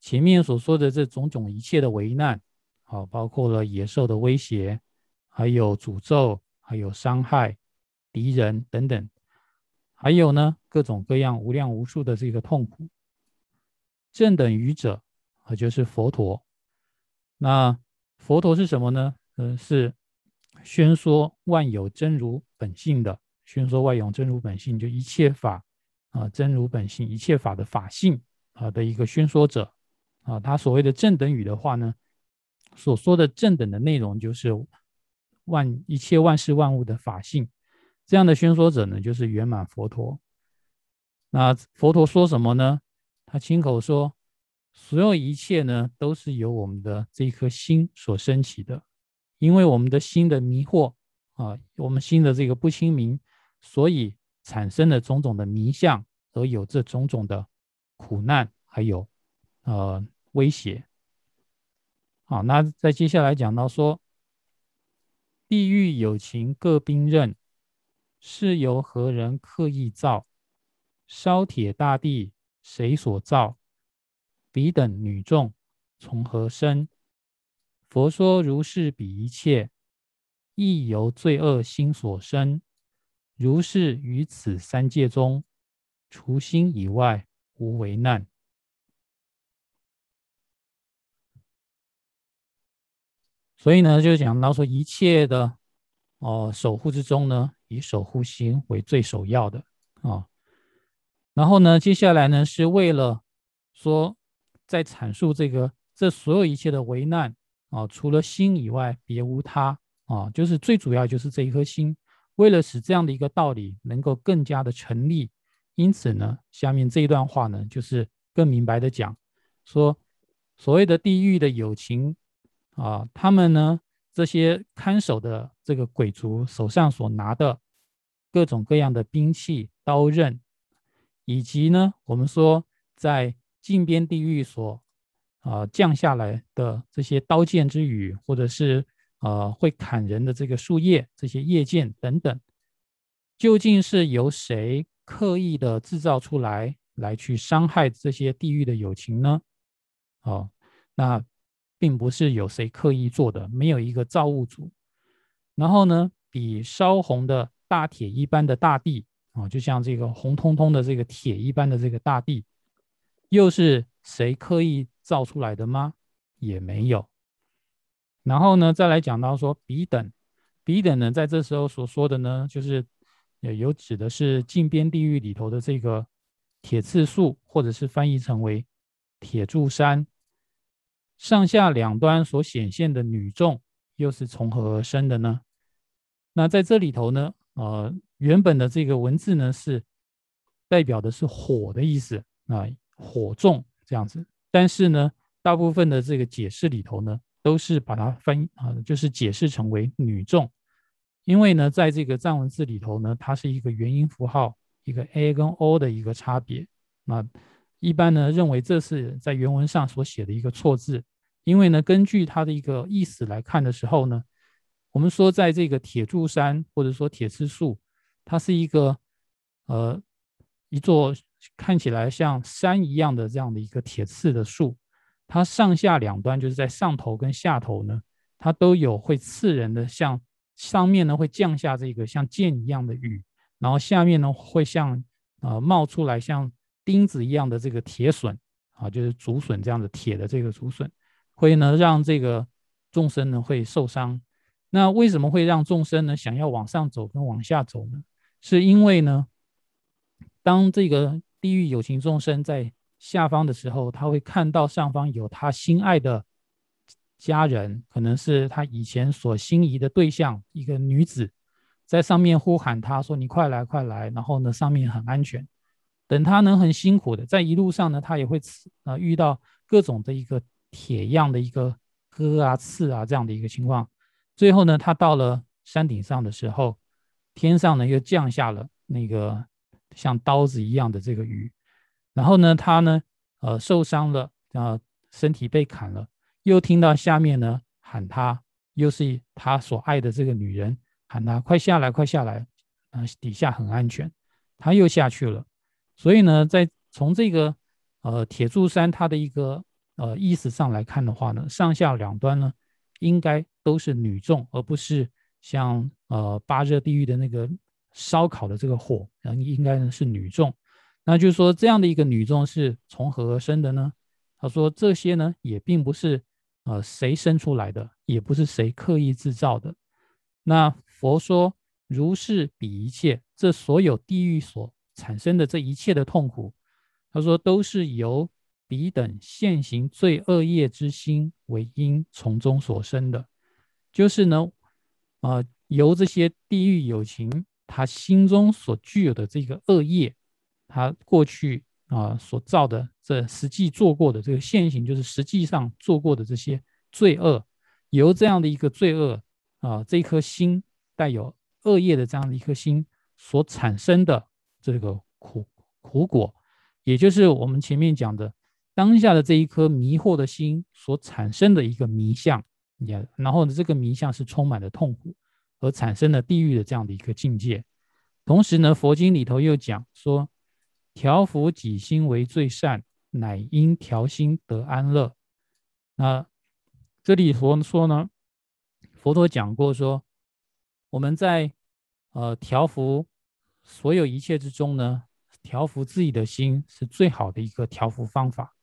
前面所说的这种种一切的危难，好，包括了野兽的威胁，还有诅咒，还有伤害敌人等等，还有呢各种各样无量无数的这个痛苦。正等愚者，啊，就是佛陀。那佛陀是什么呢？呃，是宣说万有真如本性的，宣说万有真如本性，就一切法啊真如本性，一切法的法性啊的一个宣说者。啊，他所谓的正等语的话呢，所说的正等的内容就是万一切万事万物的法性，这样的宣说者呢，就是圆满佛陀。那佛陀说什么呢？他亲口说，所有一切呢，都是由我们的这一颗心所升起的，因为我们的心的迷惑啊，我们心的这个不清明，所以产生了种种的迷相，而有这种种的苦难，还有呃。威胁。好，那再接下来讲到说，地狱有情各兵刃，是由何人刻意造？烧铁大地谁所造？彼等女众从何生？佛说如是彼一切，亦由罪恶心所生。如是于此三界中，除心以外无为难。所以呢，就讲到说，一切的哦守护之中呢，以守护心为最首要的啊。然后呢，接下来呢，是为了说，在阐述这个这所有一切的危难啊，除了心以外，别无他啊，就是最主要就是这一颗心。为了使这样的一个道理能够更加的成立，因此呢，下面这一段话呢，就是更明白的讲说，所谓的地狱的友情。啊，他们呢，这些看守的这个鬼族手上所拿的各种各样的兵器、刀刃，以及呢，我们说在禁边地狱所啊降下来的这些刀剑之雨，或者是呃会砍人的这个树叶、这些叶剑等等，究竟是由谁刻意的制造出来，来去伤害这些地狱的友情呢？哦，那。并不是有谁刻意做的，没有一个造物主。然后呢，比烧红的大铁一般的大地啊，就像这个红彤彤的这个铁一般的这个大地，又是谁刻意造出来的吗？也没有。然后呢，再来讲到说比等，比等呢，在这时候所说的呢，就是有指的是禁边地狱里头的这个铁刺树，或者是翻译成为铁柱山，上下两端所显现的女众，又是从何而生的呢？那在这里头呢，呃，原本的这个文字呢，是代表的是火的意思啊，火众这样子，但是呢，大部分的这个解释里头呢。都是把它翻啊，就是解释成为女众，因为呢，在这个藏文字里头呢，它是一个元音符号，一个 a 跟 o 的一个差别。那一般呢认为这是在原文上所写的一个错字，因为呢，根据它的一个意思来看的时候呢，我们说在这个铁柱山或者说铁刺树，它是一个呃一座看起来像山一样的这样的一个铁刺的树。它上下两端就是在上头跟下头呢，它都有会刺人的，像上面呢会降下这个像剑一样的雨，然后下面呢会像呃冒出来像钉子一样的这个铁笋啊，就是竹笋这样的铁的这个竹笋，会呢让这个众生呢会受伤。那为什么会让众生呢想要往上走跟往下走呢？是因为呢，当这个地狱有情众生在下方的时候，他会看到上方有他心爱的家人，可能是他以前所心仪的对象，一个女子，在上面呼喊他说：“你快来，快来！”然后呢，上面很安全。等他能很辛苦的在一路上呢，他也会刺啊，遇到各种的一个铁一样的一个割啊、刺啊这样的一个情况。最后呢，他到了山顶上的时候，天上呢又降下了那个像刀子一样的这个雨。然后呢，他呢，呃，受伤了，啊，身体被砍了，又听到下面呢喊他，又是他所爱的这个女人喊他，快下来，快下来，啊，底下很安全，他又下去了。所以呢，在从这个呃铁柱山它的一个呃意思上来看的话呢，上下两端呢应该都是女众，而不是像呃八热地狱的那个烧烤的这个火，嗯，应该呢是女众。那就是说，这样的一个女众是从何而生的呢？他说，这些呢也并不是呃谁生出来的，也不是谁刻意制造的。那佛说，如是比一切，这所有地狱所产生的这一切的痛苦，他说都是由彼等现行罪恶业之心为因从中所生的，就是呢，啊，由这些地狱有情他心中所具有的这个恶业。他过去啊所造的这实际做过的这个现行，就是实际上做过的这些罪恶，由这样的一个罪恶啊这一颗心带有恶业的这样的一颗心所产生的这个苦苦果，也就是我们前面讲的当下的这一颗迷惑的心所产生的一个迷相，也然后呢这个迷相是充满了痛苦而产生的地狱的这样的一个境界。同时呢，佛经里头又讲说。调伏己心为最善，乃因调心得安乐。那这里佛说呢？佛陀讲过说，我们在呃调伏所有一切之中呢，调伏自己的心是最好的一个调伏方法。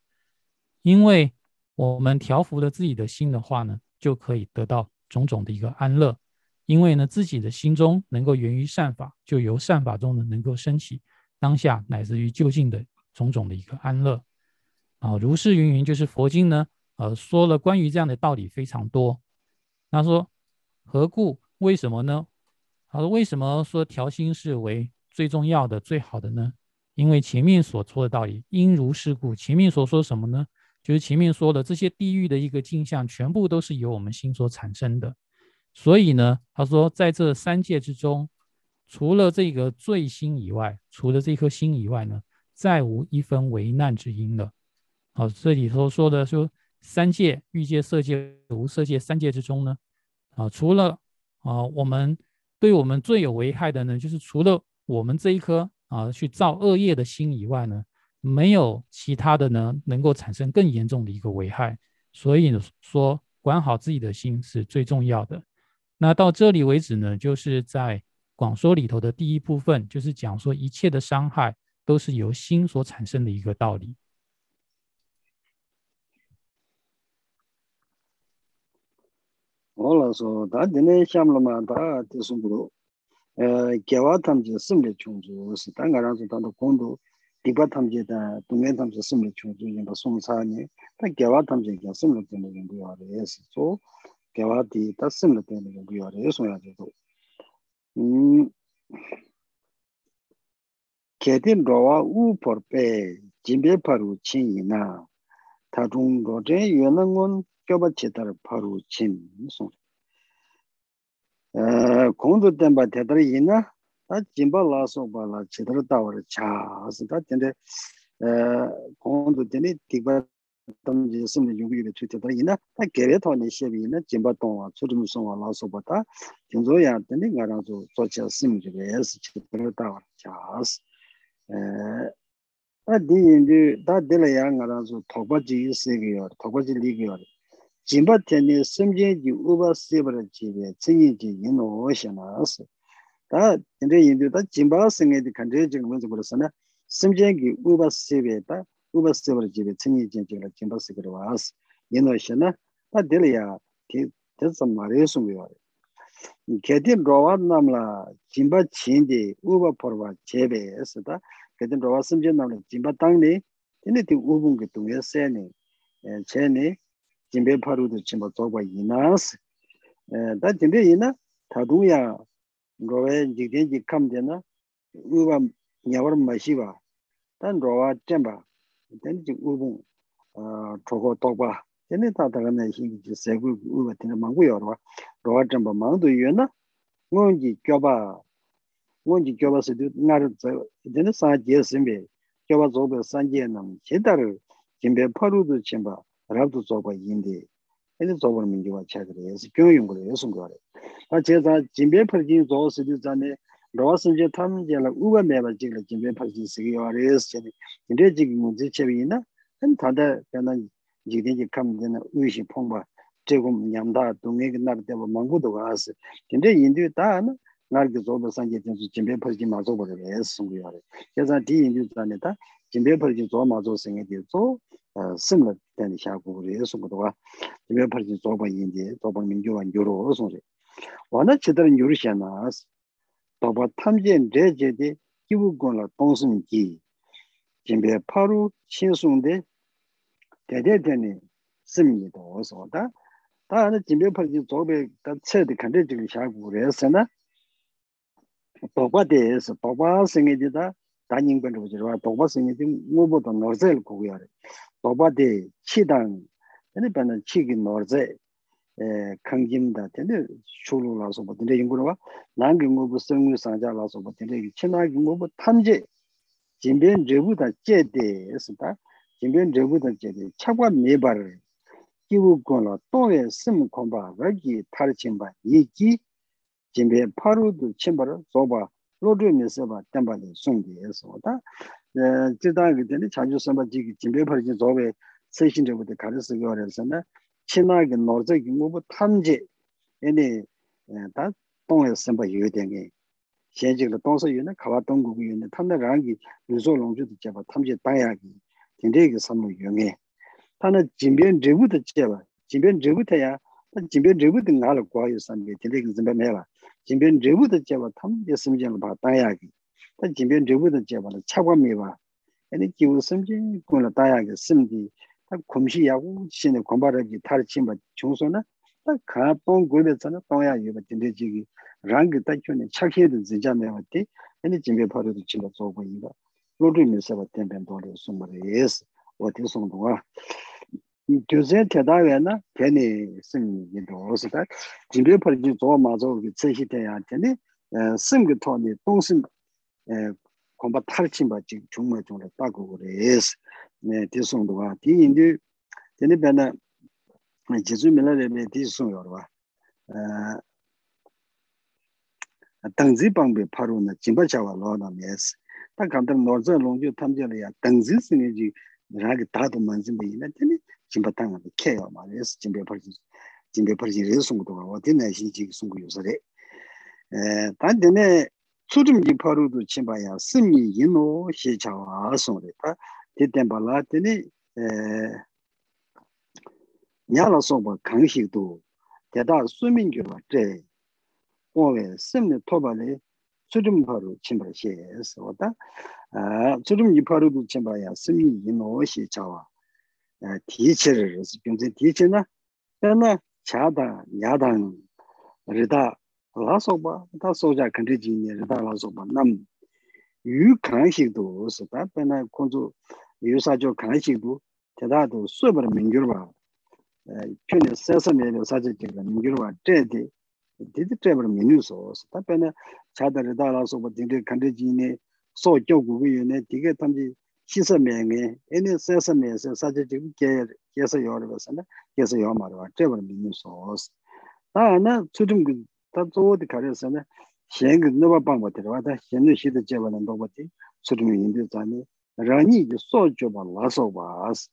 因为我们调伏了自己的心的话呢，就可以得到种种的一个安乐。因为呢，自己的心中能够源于善法，就由善法中呢能够升起。当下乃至于就近的种种的一个安乐啊，如是云云，就是佛经呢，呃，说了关于这样的道理非常多。他说何故？为什么呢？他说为什么说调心是为最重要的、最好的呢？因为前面所说的道理，因如是故。前面所说什么呢？就是前面说的这些地狱的一个镜像，全部都是由我们心所产生的。所以呢，他说在这三界之中。除了这个罪心以外，除了这颗心以外呢，再无一分为难之因了。好，这里头说的说三界、欲界、色界、无色界三界之中呢，啊，除了啊，我们对我们最有危害的呢，就是除了我们这一颗啊去造恶业的心以外呢，没有其他的呢能够产生更严重的一个危害。所以说管好自己的心是最重要的。那到这里为止呢，就是在广说里头的第一部分，就是讲说一切的伤害都是由心所产生的一个道理。我老说，他今天想了嘛，他就是不多。呃，给我他们就生的穷处是，但俺让说他的工作， 디바 탐제다 동네 탐제 숨을 총주 연바 송사니. 다 개와 탐제 개 숨을 되는 게 뭐야 예스 소 개와 디다 숨을 되는 게 뭐야 예스 소야도 음. 개딘 로와 우퍼페 진베 파루 친이나 다중 로제 연능은 껴바 제달 파루 친 무슨 에 공도 된바 대달 이나? 다 짐바 라소 발라 제대로 다워를 자스 다 근데 에 공도 되니 디바 담지 숨을 요구를 트위터다 이나? 다 게레토니 셰비나? 짐바 동와 소름 송와 라소 바다 진조야 되니 가라서 소체 심지에스 제대로 다워 자스 에 아디인데 다 딜라야 가라서 토바지 세기요. 토바지 리기요. 짐바 테니 심지지 우바 세브라 지베 진이지 이노? 오셔나?스 다 근데 인도다 진바 생에디 간데 지금 먼저 그랬으나 심쟁기 우바스베다. 우바스베를 집에 챙이 진짜 진바스베로 와스 얘노시나? 다 델이야 게 됐어 말해서 뭐야. 게디 로와 남라 진바 진디 우바 포르와 제베에서다. 게디 로와 심쟁 남라 진바 땅니? 근데 디 우분 그 동에 세니 제니 진베 파루도 진바 조과 이나스. 다 진베 이나 다두야. rōwa jikdēn jik kāmdē na uwa ñawar māshīwa tān rōwa chēmbā tēn jik uwa chōkō tōkwa tēne tā tāka nā shīngi jik sēgu uwa tēne māngu yawarwa rōwa chēmbā māngu tu yuwa na ngōn jik gyōba ngōn jik gyōba sī tu ngā rū tsā tēne sā jie sīmbē gyōba dzōba sā jie nam chē tā rū jīmbē pā rū tu chēmbā rāb tu dzōba yīndē 애들 저번 민기와 책을 해서 교육 연구를 해서 그래. 아 제가 진배 펄진 저스디 전에 로스 이제 탐제라 우가 매바 지금 진배 펄진 쓰기 와레스 전에 근데 지금 문제 제비나 한 다다 그냥 지금 이제 감되는 의식 풍부 제공 냠다 동네 끝날 때 망고도 가서 근데 인도 다나 나르게 저도 산게 된 진배 펄진 맞아 버려 해서 그래. 그래서 디 인도 전에 다 진배 펄진 저 맞아 생게 되죠. simla tani shaakubu re sunga toga jime parchi zoba yindi, zoba mingyuwa yoro sunga wana chidara yoro shanaas toba tamjen re jede kibu gongla tongsum ki jime paru shin sungde dede tani simyi togo sunga ta wana jime parchi zoba ta tsedi kante jiga shaakubu re sana toba deesa, toba singe di ta danyingban rujirwa, toba singe di ngubo to norzel kukuya re 도바데 치당 근데 반은 치기 노르제 에 강김다 근데 쇼로라서 뭐 근데 연구로와 난게 뭐 무슨 상자라서 뭐 근데 친하게 뭐 탐제 진변 제부다 제데스다 진변 제부다 제데 차과 메바를 기부권로 또에 심 공바 여기 탈침바 이기 진변 파루도 침바를 줘봐 로드미스 봐 템바데 송디에서다 에 지다게 되니 자주 선바 지기 진배 버리지 저베 세신적부터 가르스 거래서나 친하게 노르적이 뭐 탐지 얘네 다 동에 선바 요된게 현직의 동서 유는 가와 동국이 유는 탐나랑기 유소롱주도 제가 탐지 따야기 근데 그 선물 용해 타는 진변 제부터 제가 진변 제부터야 진변 제부터 나를 과요 선배 근데 그 선배 매라 진변 제부터 제가 탐지 심정을 봐 따야기 다 진변 되고도 제발 차과미와. 아니 기우 섬진 군라 다야게 섬디 다 검시야고 신의 공부하기 탈침 바 중소나 다 가본 고베잖아 동야 유바 진대지기 랑기 딱존에 착해든 진짜네 왔디 아니 진배 바로도 진짜 좋고 이거. 로드미서 같은 벤도로 숨어레스. 어디 송도가 이 교제 대다에나 괜히 숨이 도스다. 진배 버지 조 맞아. 그 체시대야 되네 숨그 돈이 동심 공부 탈침바 지금 중매 중에 따고 그래서 네 대송도가 뒤인데 되네 변나 제주 밀라레네 뒤송요 봐 어 당지 방배 파로는 진바자와 로나 메스 딱 감당 노저 롱주 탐절이야 당지 스네지 나게 다도 만진 베이나 되네 jimba tanga de kaya ma res jimbe parji jimbe parji res sung do wa de na shi ji sung yu sa de eh tan de ne chudim ji paru du chimba ya simi yin no tsurimgi parudu chimbaya simyi yino shechawa asonre ta tetenpala tene nyala songpa kanshikdo teta sumingyurwa tre owe simni tobale tsurim paru chimbaya shesa wata tsurimgi parudu chimbaya simyi yino shechawa tichir resi, gyumze tichir na tena chada, yadang, rida lā sōkpa, tā sōjā kāntē jīnyē rā tā lā sōkpa nām yū kāng shīk tō sō tā pēnā kōnzu yū sā chō kāng shīk tō tē tā tō sō par mīngyur bā kyō nē sē sā mē rā sā chā chik rā mīngyur bā tē tē tē tē tē par mīnyū sō sō tā pēnā chā tā rā tā lā sōkpa tīng kāntē jīnyē sō kyō gu gu yō nē tī kē tam jī shī sā mē ngē ē nē sē sā mē sē sā chā chik kē sā yō rā bā sā nā kē sā yō mā rā tē par mīnyū sō sō tā nā tsū 바 디디 컨디지니 소교구구이네 디게 탐지 xīsā mēngē, ānī sāsā mēsā sācā chīgī kēsā yōrī bāsā nā, kēsā yō mārī bā, chē bārī mīnyū sōs. Tā nā, tsūchīm kī, tā tsō dī kārī sā nā, xiān kī nūpa bāng bā tī rā, tā xiān nū xīdā chē bā nā ndō bā tī, tsūchīm yīn tī tsā nī, rāñī kī sō chō bā lā sō bā sā.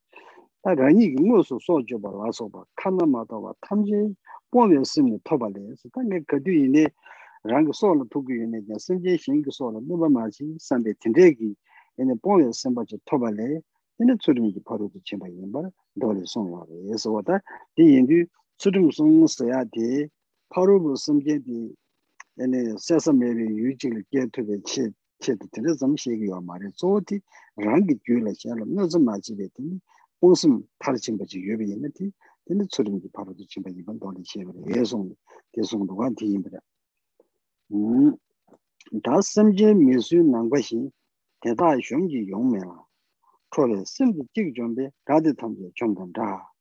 Tā rāñī kī ngō sō sō chō bā lā sō bā, kā nā mā tō bā, tam chī bō mē sī mī tō bā lē sā, tā ngā kā tū yī nē, rāng kī sō lā tū kī yī nē, sīm jē xiān kī sō lā, nūpa mā chī, sān bē tīn tē kī, ene pōngyā sēmbā chī tōpa lē, ene tsūrīṃ kī pārū tu chīmbā yīmbā rā, dōli sōng wā rā, yé sō wā tā, dī yīndū tsūrīṃ sōng sāyā dī, pārū bū sōng jē dī, ene sēsā mē bī yū chī kī kē tu bē chē, chē tu tī rā zām shē kī wā mā rā, zō tī rāng kī gyū lā xē rā, nō zā mā chī bē tī, pōng sīm tā rā chīmbā chī yō bē yīmbā tī, ene tsūrīṃ kī pārū tu chīmbā yīmbā dōli xē bē rā, yé sōng, dī sōng dō wā tī yīmbā rā. dā sām jē mē sū nāng bā xīn, 대다 흉지 용매라 초래 심지 직 준비 가디 탐지 좀던다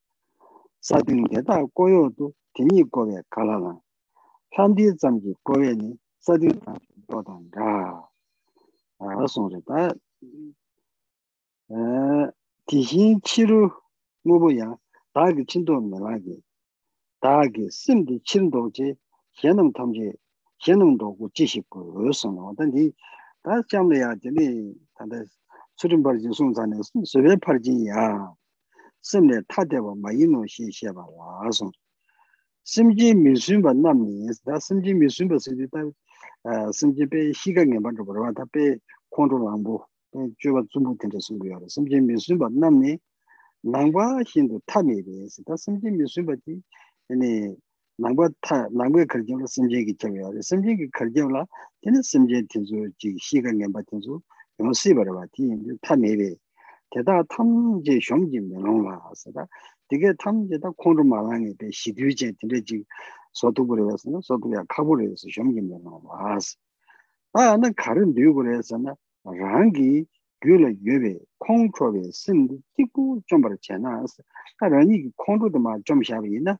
사딩 대다 고요도 디니 고에 갈라라 산디 잠지 고에니 사딩 도던다 알았습니다 에 디신 치루 뭐뭐야 다기 친도 말하기 다기 심디 친도지 현능 탐지 현능도 고 지식고 어선 어떤지 다 참내야 되니 다들 수림 벌지 송산에 수배 벌지야 심내 타대고 마이노 시시해 봐 와서 심지 미순 만남이 다 심지 미순 버스디 다 심지 배 시간에 먼저 보러 다배 콘트롤 안보 주가 좀 된다 소리야 심지 미순 만남이 남과 신도 탐이 돼서 다 심지 미순 버지 아니 nāngbā tā, nāngbā karjīm lā sīmjī kī chabi yā, sīmjī kī karjīm lā, tēnā sīmjī tīnzu, jī xī kā ngiāmbā tīnzu, yōng sī bā rā bā, tī yīndi tā mē bē, tētā tam jī xiong jī mē lōng lā, sā tā, tīgē tam jī tā kōng rū mā lā ngī bē, xī tū jī, tēnā jī sō tū gu rā sā, sō tū yā kā gu rā sā, xiong jī mē lōng lā sā. Tā yā nā kā rī ndū gu rā sā na, rāng kī gyū lā yu bē, kōng chō bē, sīm tī gu chōng bā rā chē nā sā, tā rā nī kī kōng rū dā mā chōng xā bē yī na,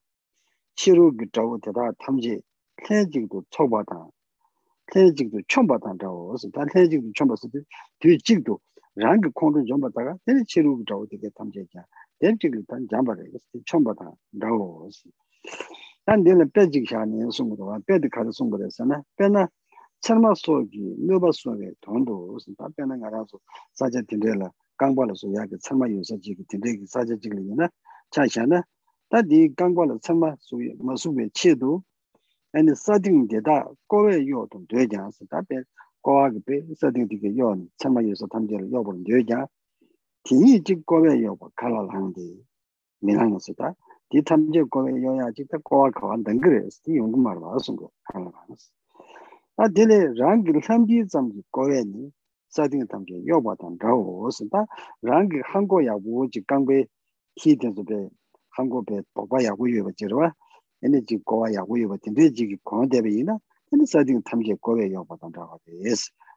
치료기 저거 대다 탐지 태직도 초바다 태직도 처음바다 저거 그래서 다 태직도 처음 봤을 때 뒤직도 랑그 콘도 좀 받다가 내 치료기 저거 되게 탐지자 대직을 단 잠바래 그래서 처음바다 저거 난 내가 빼직 샤네 송도 와 빼드 카드 송거랬잖아 빼나 철마 속이 너바 속에 돈도 다 빼는 거라서 사제 딘데라 강발로서 야그 철마 요소지 딘데 사제 지글이나 차샤나 tā dī kāngwā lā tsāngmā sūyī mā sūyī chī tū āni sātīng dī tā kōwē yō tō tuyé jāng sī tā pē kōwā kī pē sātīng dī kī yō nī tsāngmā yō sō tam jī rā yō pō rā tuyé jāng tī yī jī kōwē yō pō kā lā lāng dī mī lāng sī tā dī tam jī kōwē yō yā jī tā kōwā kawā dāng kī rē sī tī yōng kī mā rā sūng kō kā lā lāng sī tā dī lē rāng kī lāng jī tsam jī kōwē nī sātīng tam jī yō pō tāng rā wō sī tā rāng kī hāng kō yā wō jī kāng bē hī tī sū bē 한국에 법과 야구 유럽 지르와 에너지 고와 야구 유럽 근데 지기 공대비나 근데 사진 탐지 고외 요바던 자가 됐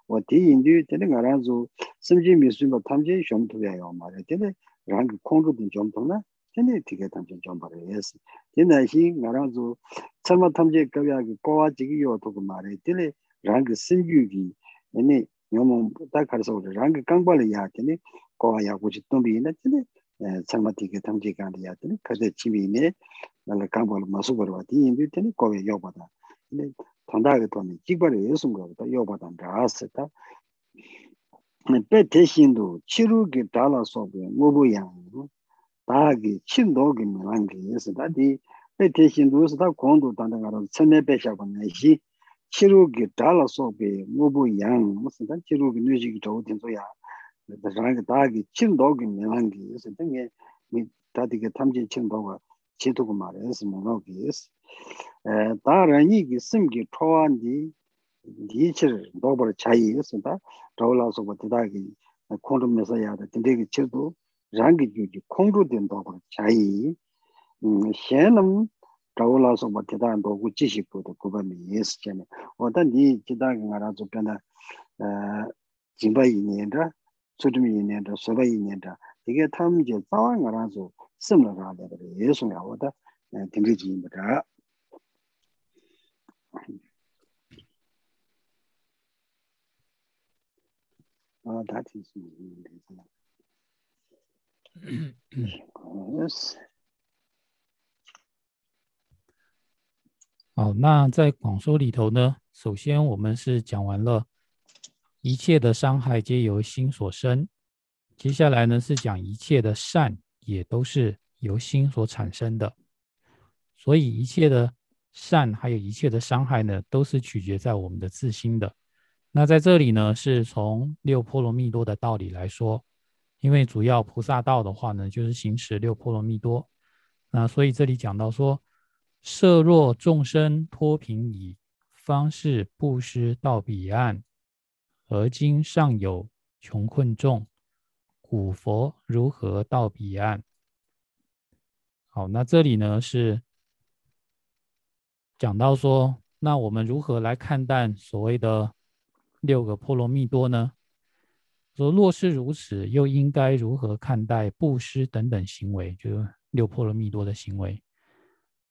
어 뭐 뒤인디 되는 거라서 심지 미수도 탐지 좀 도야요 말이야 근데 랑 콘도도 좀 도나 근데 되게 탐지 좀 봐요 예스 근데 이 나라서 설마 탐지 거야기 고와 지기 요도 말이야 근데 랑 심규기 아니 너무 딱 가서 랑 강발이 야 근데 고와 야구 좀 비나 근데 tsangmati tamji kandi ya tani kaze chimi ne nala kambala masu barwa di indi tani kowe yobada tanda ga toni jigbari yusung ga yobada ndrasa ta pe te shindu chiru ki dala sobe ngubu yang 다기 친도기 밀랑기 예스 다디 베테신도 스다 공도 단단가로 천내 배샤고 내시 치료기 달아서비 뭐부 양 무슨 단 치료기 뇌지기 저 된소야 다랑게 다기 친도기 밀랑기 예스 등에 미 다디게 탐지 친도가 제도고 말해서 뭐라고 예스 에 다라니기 심기 초안디 디치를 도버 차이 예스다 돌아서 뭐 대다기 콘돔에서 야다 근데 치도 rāngi jūji kōngzhū dīn dōgō chāyī xiānam dāwō lā sō bā tidā dōgō jīshī kūdō kūpa mī yēs chāni wā tā nī tidā ngā rā sō pēnā jīmbā yī nian dā, sūtum yī nian dā, sōba yī nian dā tīgē tam jī tāwā ngā rā sō sīm rā rā dā dā yēs ngā wā tā tīng jī yī mbā dā wā tā tī sū yī mbā 好，那在广说里头呢，首先我们是讲完了一切的伤害皆由心所生，接下来呢是讲一切的善也都是由心所产生的，所以一切的善还有一切的伤害呢，都是取决在我们的自心的。那在这里呢，是从六波罗蜜多的道理来说。因为主要菩萨道的话呢，就是行持六波罗蜜多，那所以这里讲到说，设若众生脱贫矣，方是布施到彼岸，而今尚有穷困众，古佛如何到彼岸？好，那这里呢是讲到说，那我们如何来看待所谓的六个波罗蜜多呢？说若是如此，又应该如何看待布施等等行为？就是六波罗蜜多的行为。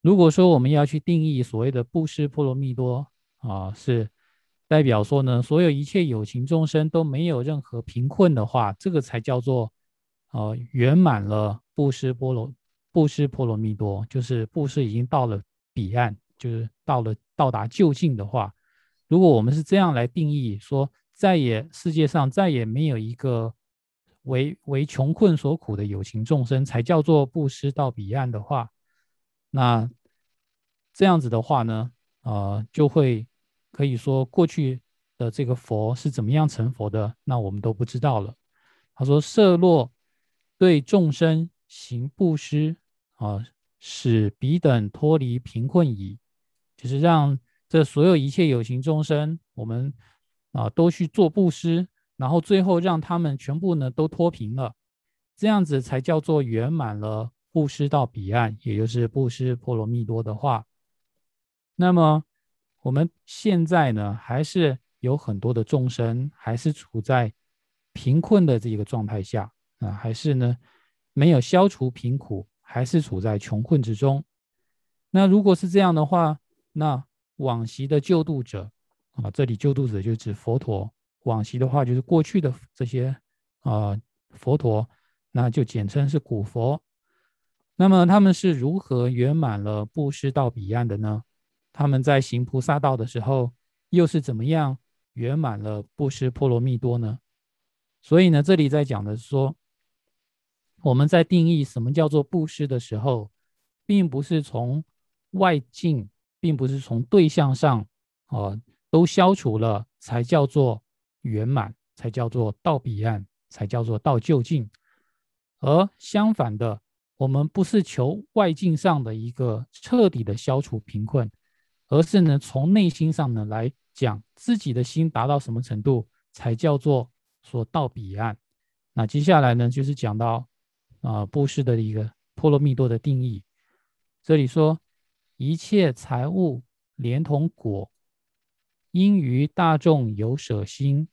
如果说我们要去定义所谓的布施波罗蜜多啊，是代表说呢，所有一切有情众生都没有任何贫困的话，这个才叫做呃圆满了布施波罗布施波罗蜜多，就是布施已经到了彼岸，就是到了到达就近的话，如果我们是这样来定义说。再也世界上再也没有一个为为穷困所苦的有情众生才叫做布施到彼岸的话，那这样子的话呢，呃，就会可以说过去的这个佛是怎么样成佛的，那我们都不知道了。他说：“色落对众生行布施啊，使彼等脱离贫困矣，就是让这所有一切有情众生，我们。”啊，都去做布施，然后最后让他们全部呢都脱贫了，这样子才叫做圆满了布施到彼岸，也就是布施波罗蜜多的话。那么我们现在呢，还是有很多的众生还是处在贫困的这个状态下啊，还是呢没有消除贫苦，还是处在穷困之中。那如果是这样的话，那往昔的救度者。啊，这里救度者就指佛陀，往昔的话就是过去的这些啊佛陀，那就简称是古佛。那么他们是如何圆满了布施到彼岸的呢？他们在行菩萨道的时候，又是怎么样圆满了布施波罗蜜多呢？所以呢，这里在讲的是说，我们在定义什么叫做布施的时候，并不是从外境，并不是从对象上，啊。都消除了，才叫做圆满，才叫做到彼岸，才叫做到就近。而相反的，我们不是求外境上的一个彻底的消除贫困，而是呢从内心上呢来讲自己的心达到什么程度，才叫做说到彼岸。那接下来呢就是讲到啊布施的一个波罗蜜多的定义。这里说一切财物连同果。因于大众有舍心，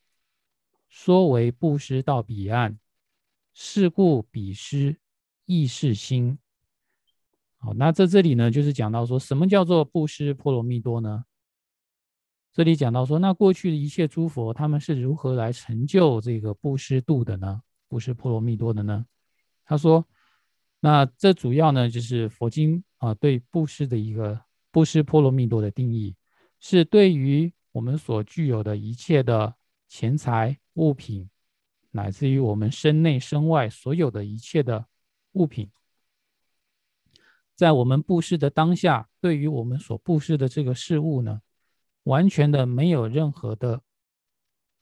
说为布施到彼岸，是故彼施亦是心。好，那在这里呢，就是讲到说什么叫做布施波罗蜜多呢？这里讲到说，那过去的一切诸佛，他们是如何来成就这个布施度的呢？布施波罗蜜多的呢？他说，那这主要呢，就是佛经啊对布施的一个布施波罗蜜多的定义，是对于。我们所具有的一切的钱财物品，乃至于我们身内身外所有的一切的物品在我们布施的当下，对于我们所布施的这个事物呢，完全的没有任何的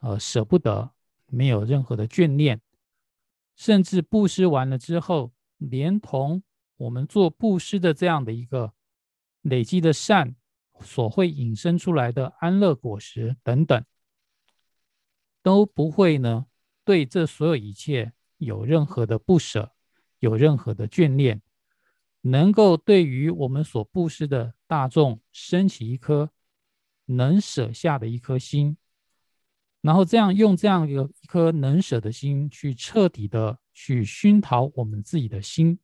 呃舍不得，没有任何的眷恋，甚至布施完了之后，连同我们做布施的这样的一个累积的善所会引申出来的安乐果实等等，都不会呢对这所有一切有任何的不舍，有任何的眷恋。能够对于我们所布施的大众升起一颗能舍下的一颗心，然后这样用这样一个一颗能舍的心去彻底的去熏陶我们自己的心，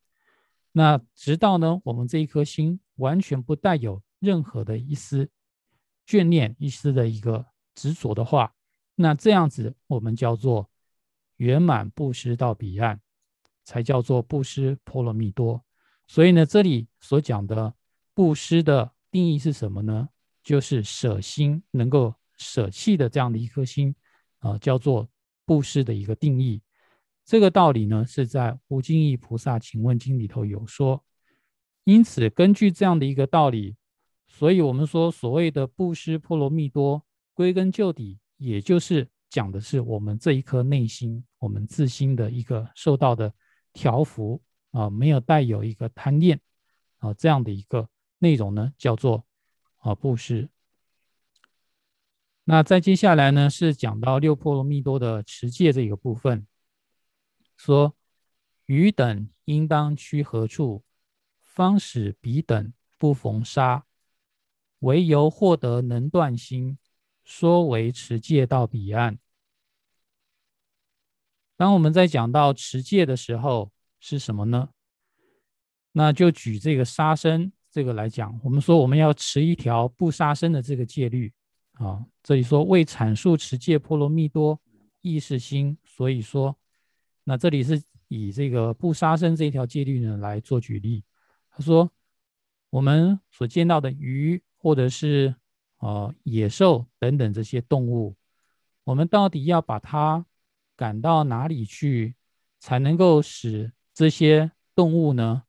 那直到呢我们这一颗心完全不带有任何的一丝眷恋、一丝的一个执着的话，那这样子我们叫做圆满布施到彼岸，才叫做布施波罗蜜多。所以呢，这里所讲的布施的定义是什么呢？就是舍心，能够舍弃的这样的一颗心啊，叫做布施的一个定义。这个道理呢，是在《无尽意菩萨请问经》里头有说。因此，根据这样的一个道理，所以我们说所谓的布施波罗蜜多，归根究底，也就是讲的是我们这一颗内心，我们自心的一个受到的调伏。啊，没有带有一个贪念啊，这样的一个内容呢，叫做啊布施。那再接下来呢，是讲到六波罗蜜多的持戒这个部分，说余等应当趋何处，方使彼等不逢杀？唯由获得能断心，说为持戒到彼岸。当我们在讲到持戒的时候，是什么呢？那就举这个杀生这个来讲，我们说我们要持一条不杀生的这个戒律啊。这里说为阐述持戒波罗蜜多意识心，所以说，那这里是以这个不杀生这一条戒律呢来做举例。他说，我们所见到的鱼或者是呃野兽等等这些动物，我们到底要把它赶到哪里去，才能够使这些动物呢，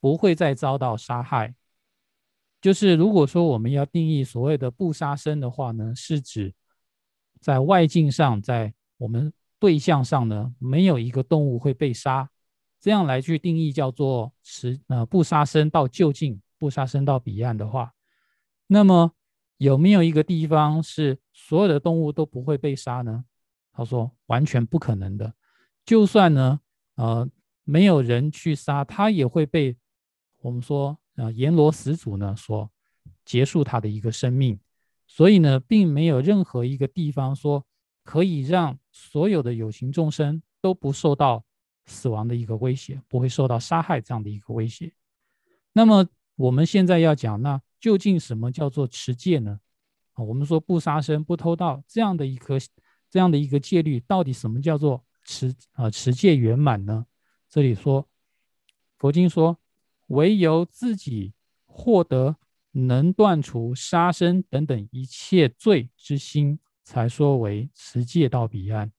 不会再遭到杀害。就是如果说我们要定义所谓的不杀生的话呢，是指在外境上，在我们对象上呢，没有一个动物会被杀，这样来去定义叫做持呃不杀生到就近，不杀生到彼岸的话，那么有没有一个地方是所有的动物都不会被杀呢？他说完全不可能的，就算呢，呃。没有人去杀他，也会被我们说啊阎罗始祖呢所结束他的一个生命。所以呢，并没有任何一个地方说可以让所有的有情众生都不受到死亡的一个威胁，不会受到杀害这样的一个威胁。那么我们现在要讲，那究竟什么叫做持戒呢？啊，我们说不杀生、不偷盗这样的一颗这样的一个戒律，到底什么叫做持啊持戒圆满呢？这里说，佛经说，唯有自己获得能断除杀生等等一切罪之心，才说为持戒到彼岸。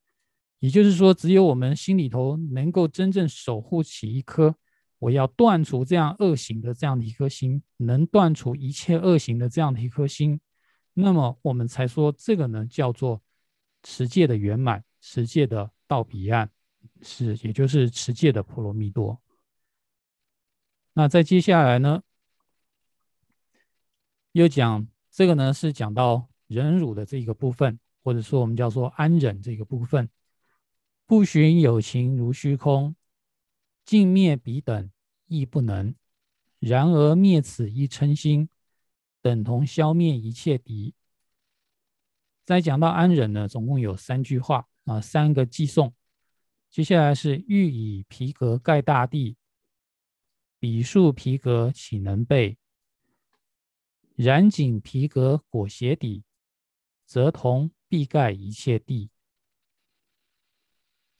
也就是说，只有我们心里头能够真正守护起一颗我要断除这样恶行的这样的一颗心，能断除一切恶行的这样的一颗心，那么我们才说这个呢叫做持戒的圆满，持戒的到彼岸。是，也就是持戒的波罗蜜多。那在接下来呢，又讲这个呢，是讲到忍辱的这一个部分，或者说我们叫做安忍这个部分。不寻有情如虚空，尽灭彼等亦不能。然而灭此一嗔心，等同消灭一切敌。再讲到安忍呢，总共有三句话啊，三个寄送。接下来是欲以皮革盖大地，彼树皮革岂能备？染锦皮革裹鞋底，则同必盖一切地。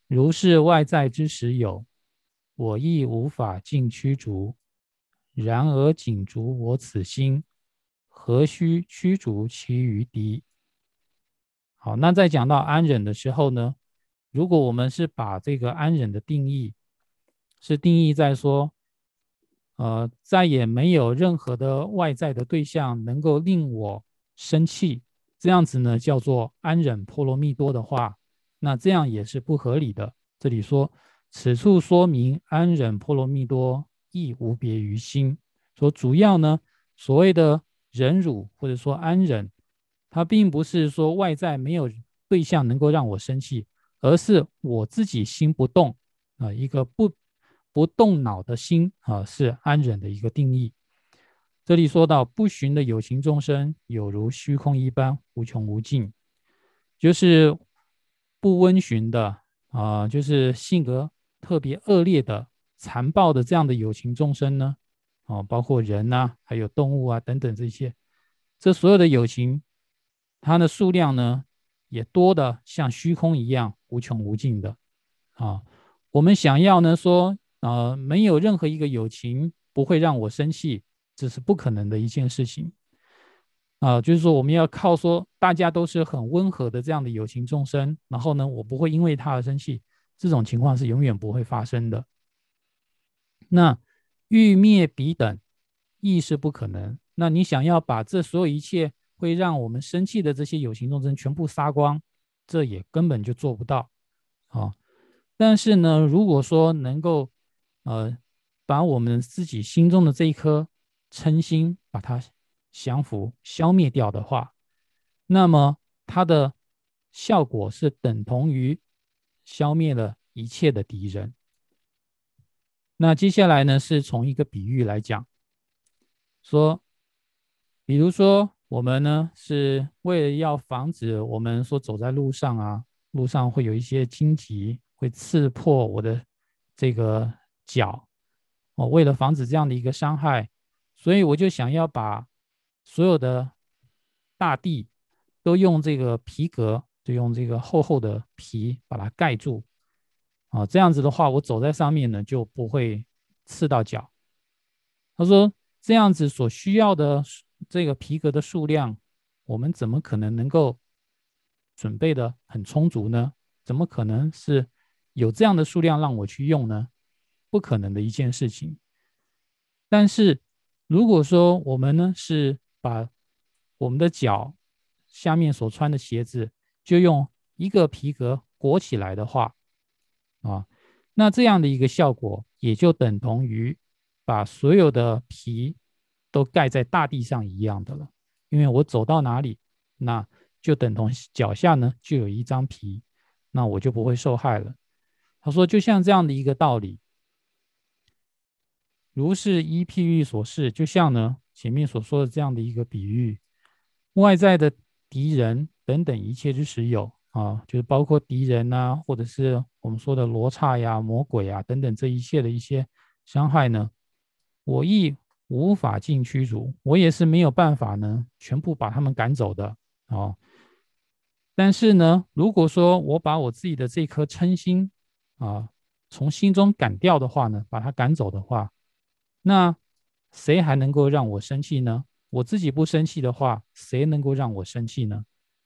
如是外在之时有，我亦无法尽驱逐。然而仅逐我此心，何须驱逐其余敌？好，那在讲到安忍的时候呢？如果我们是把这个安忍的定义，是定义在说，呃，再也没有任何的外在的对象能够令我生气，这样子呢叫做安忍波罗蜜多的话，那这样也是不合理的。这里说，此处说明安忍波罗蜜多亦无别于心，说主要呢所谓的忍辱或者说安忍，它并不是说外在没有对象能够让我生气，而是我自己心不动啊，一个不。不动脑的心啊，是安忍的一个定义。这里说到不寻的有情众生，有如虚空一般无穷无尽，就是不温驯的啊，就是性格特别恶劣的、残暴的这样的有情众生呢，啊，包括人呐，还有动物啊等等这些，这所有的有情，它的数量呢，也多的像虚空一样无穷无尽的啊。我们想要呢说。啊，没有任何一个友情不会让我生气，这是不可能的一件事情。啊，就是说我们要靠说大家都是很温和的这样的有情众生，然后呢，我不会因为他而生气，这种情况是永远不会发生的。那欲灭彼等亦是不可能。那你想要把这所有一切会让我们生气的这些有情众生全部杀光，这也根本就做不到。啊，但是呢，如果说能够呃，把我们自己心中的这一颗嗔心，把它降服、消灭掉的话，那么它的效果是等同于消灭了一切的敌人。那接下来呢，是从一个比喻来讲，说，比如说我们呢是为了要防止我们说走在路上啊，路上会有一些荆棘会刺破我的这个。脚，哦，为了防止这样的一个伤害，所以我就想要把所有的大地都用这个皮革，就用这个厚厚的皮把它盖住，啊，这样子的话，我走在上面呢就不会刺到脚。他说，这样子所需要的这个皮革的数量，我们怎么可能能够准备的很充足呢？怎么可能是有这样的数量让我去用呢？不可能的一件事情。但是，如果说我们呢是把我们的脚下面所穿的鞋子就用一个皮革裹起来的话，啊，那这样的一个效果也就等同于把所有的皮都盖在大地上一样的了。因为我走到哪里，那就等同脚下呢就有一张皮，那我就不会受害了。他说，就像这样的一个道理。如是依譬喻所示，就像呢前面所说的这样的一个比喻，外在的敌人等等一切之时有啊，就是包括敌人呐，或者是我们说的罗刹呀、魔鬼啊等等这一切的一些伤害呢，我亦无法尽驱逐，我也是没有办法呢全部把他们赶走的啊。但是呢，如果说我把我自己的这颗嗔心啊从心中赶掉的话呢，把它赶走的话。那谁还能够让我生气呢？我自己不生气的话，谁能够让我生气呢？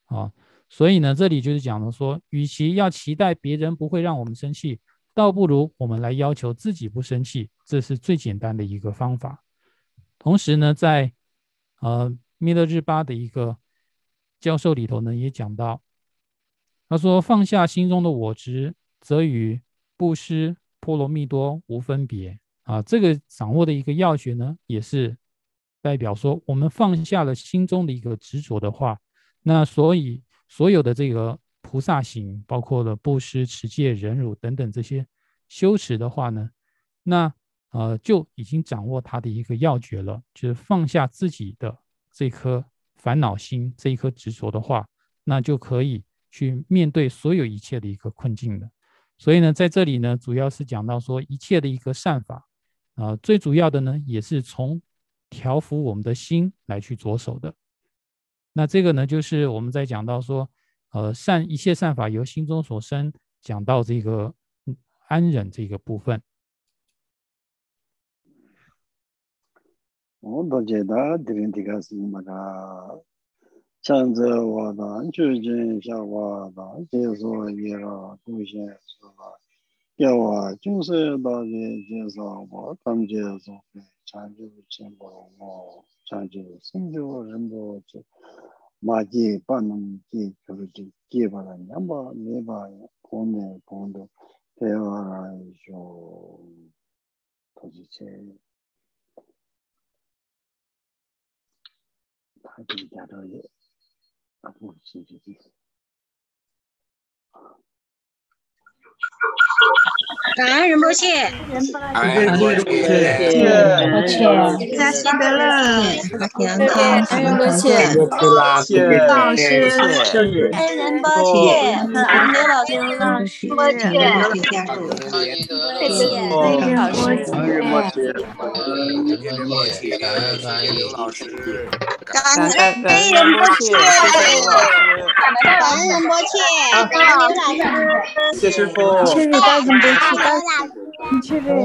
啊，所以呢，这里就是讲的说，与其要期待别人不会让我们生气，倒不如我们来要求自己不生气，这是最简单的一个方法。同时呢，在呃弥勒日巴的一个教授里头呢，也讲到，他说放下心中的我执，则与布施波罗蜜多无分别。啊，这个掌握的一个要诀呢，也是代表说，我们放下了心中的一个执着的话，那所以所有的这个菩萨行，包括了布施、持戒、忍辱等等这些修持的话呢，那呃就已经掌握它的一个要诀了，就是放下自己的这颗烦恼心，这一颗执着的话，那就可以去面对所有一切的一个困境了。所以呢，在这里呢，主要是讲到说一切的一个善法。啊，最主要的呢，也是从调伏我们的心来去着手的。那这个呢，就是我们在讲到说，呃，善一切善法由心中所生，讲到这个安忍这个部分。我都觉得这边这个是那个，强者我当究竟下我当接受一个贡献是吧？yawa chungse dāge jēsā wā tam jēsā wā chāngyū chēmbā wā chāngyū sīngyū rīmbō chē mā jī pānam jī kyur jī jī bārā ñambā mē bārā kōne kōndō tē bārā yō tōjī chē tā jī jā rō yē Thank you. 感恩仁波切，感恩仁波切，仁波切，大喜得乐，平安健康，仁波切，老师，感恩仁波切，感恩刘老师，老师，波切，谢谢，仁波切，仁波切，感恩翻译老师，感恩仁波切，感恩仁波切，感恩刘老师，谢师傅，谢谢大仁波切，刘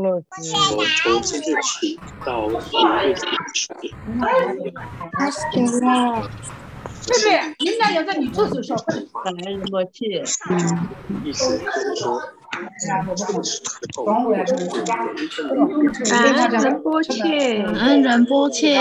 老师。你们俩要在女厕所上课。感恩仁波切。意思就是说，感恩仁波切，感恩仁波切。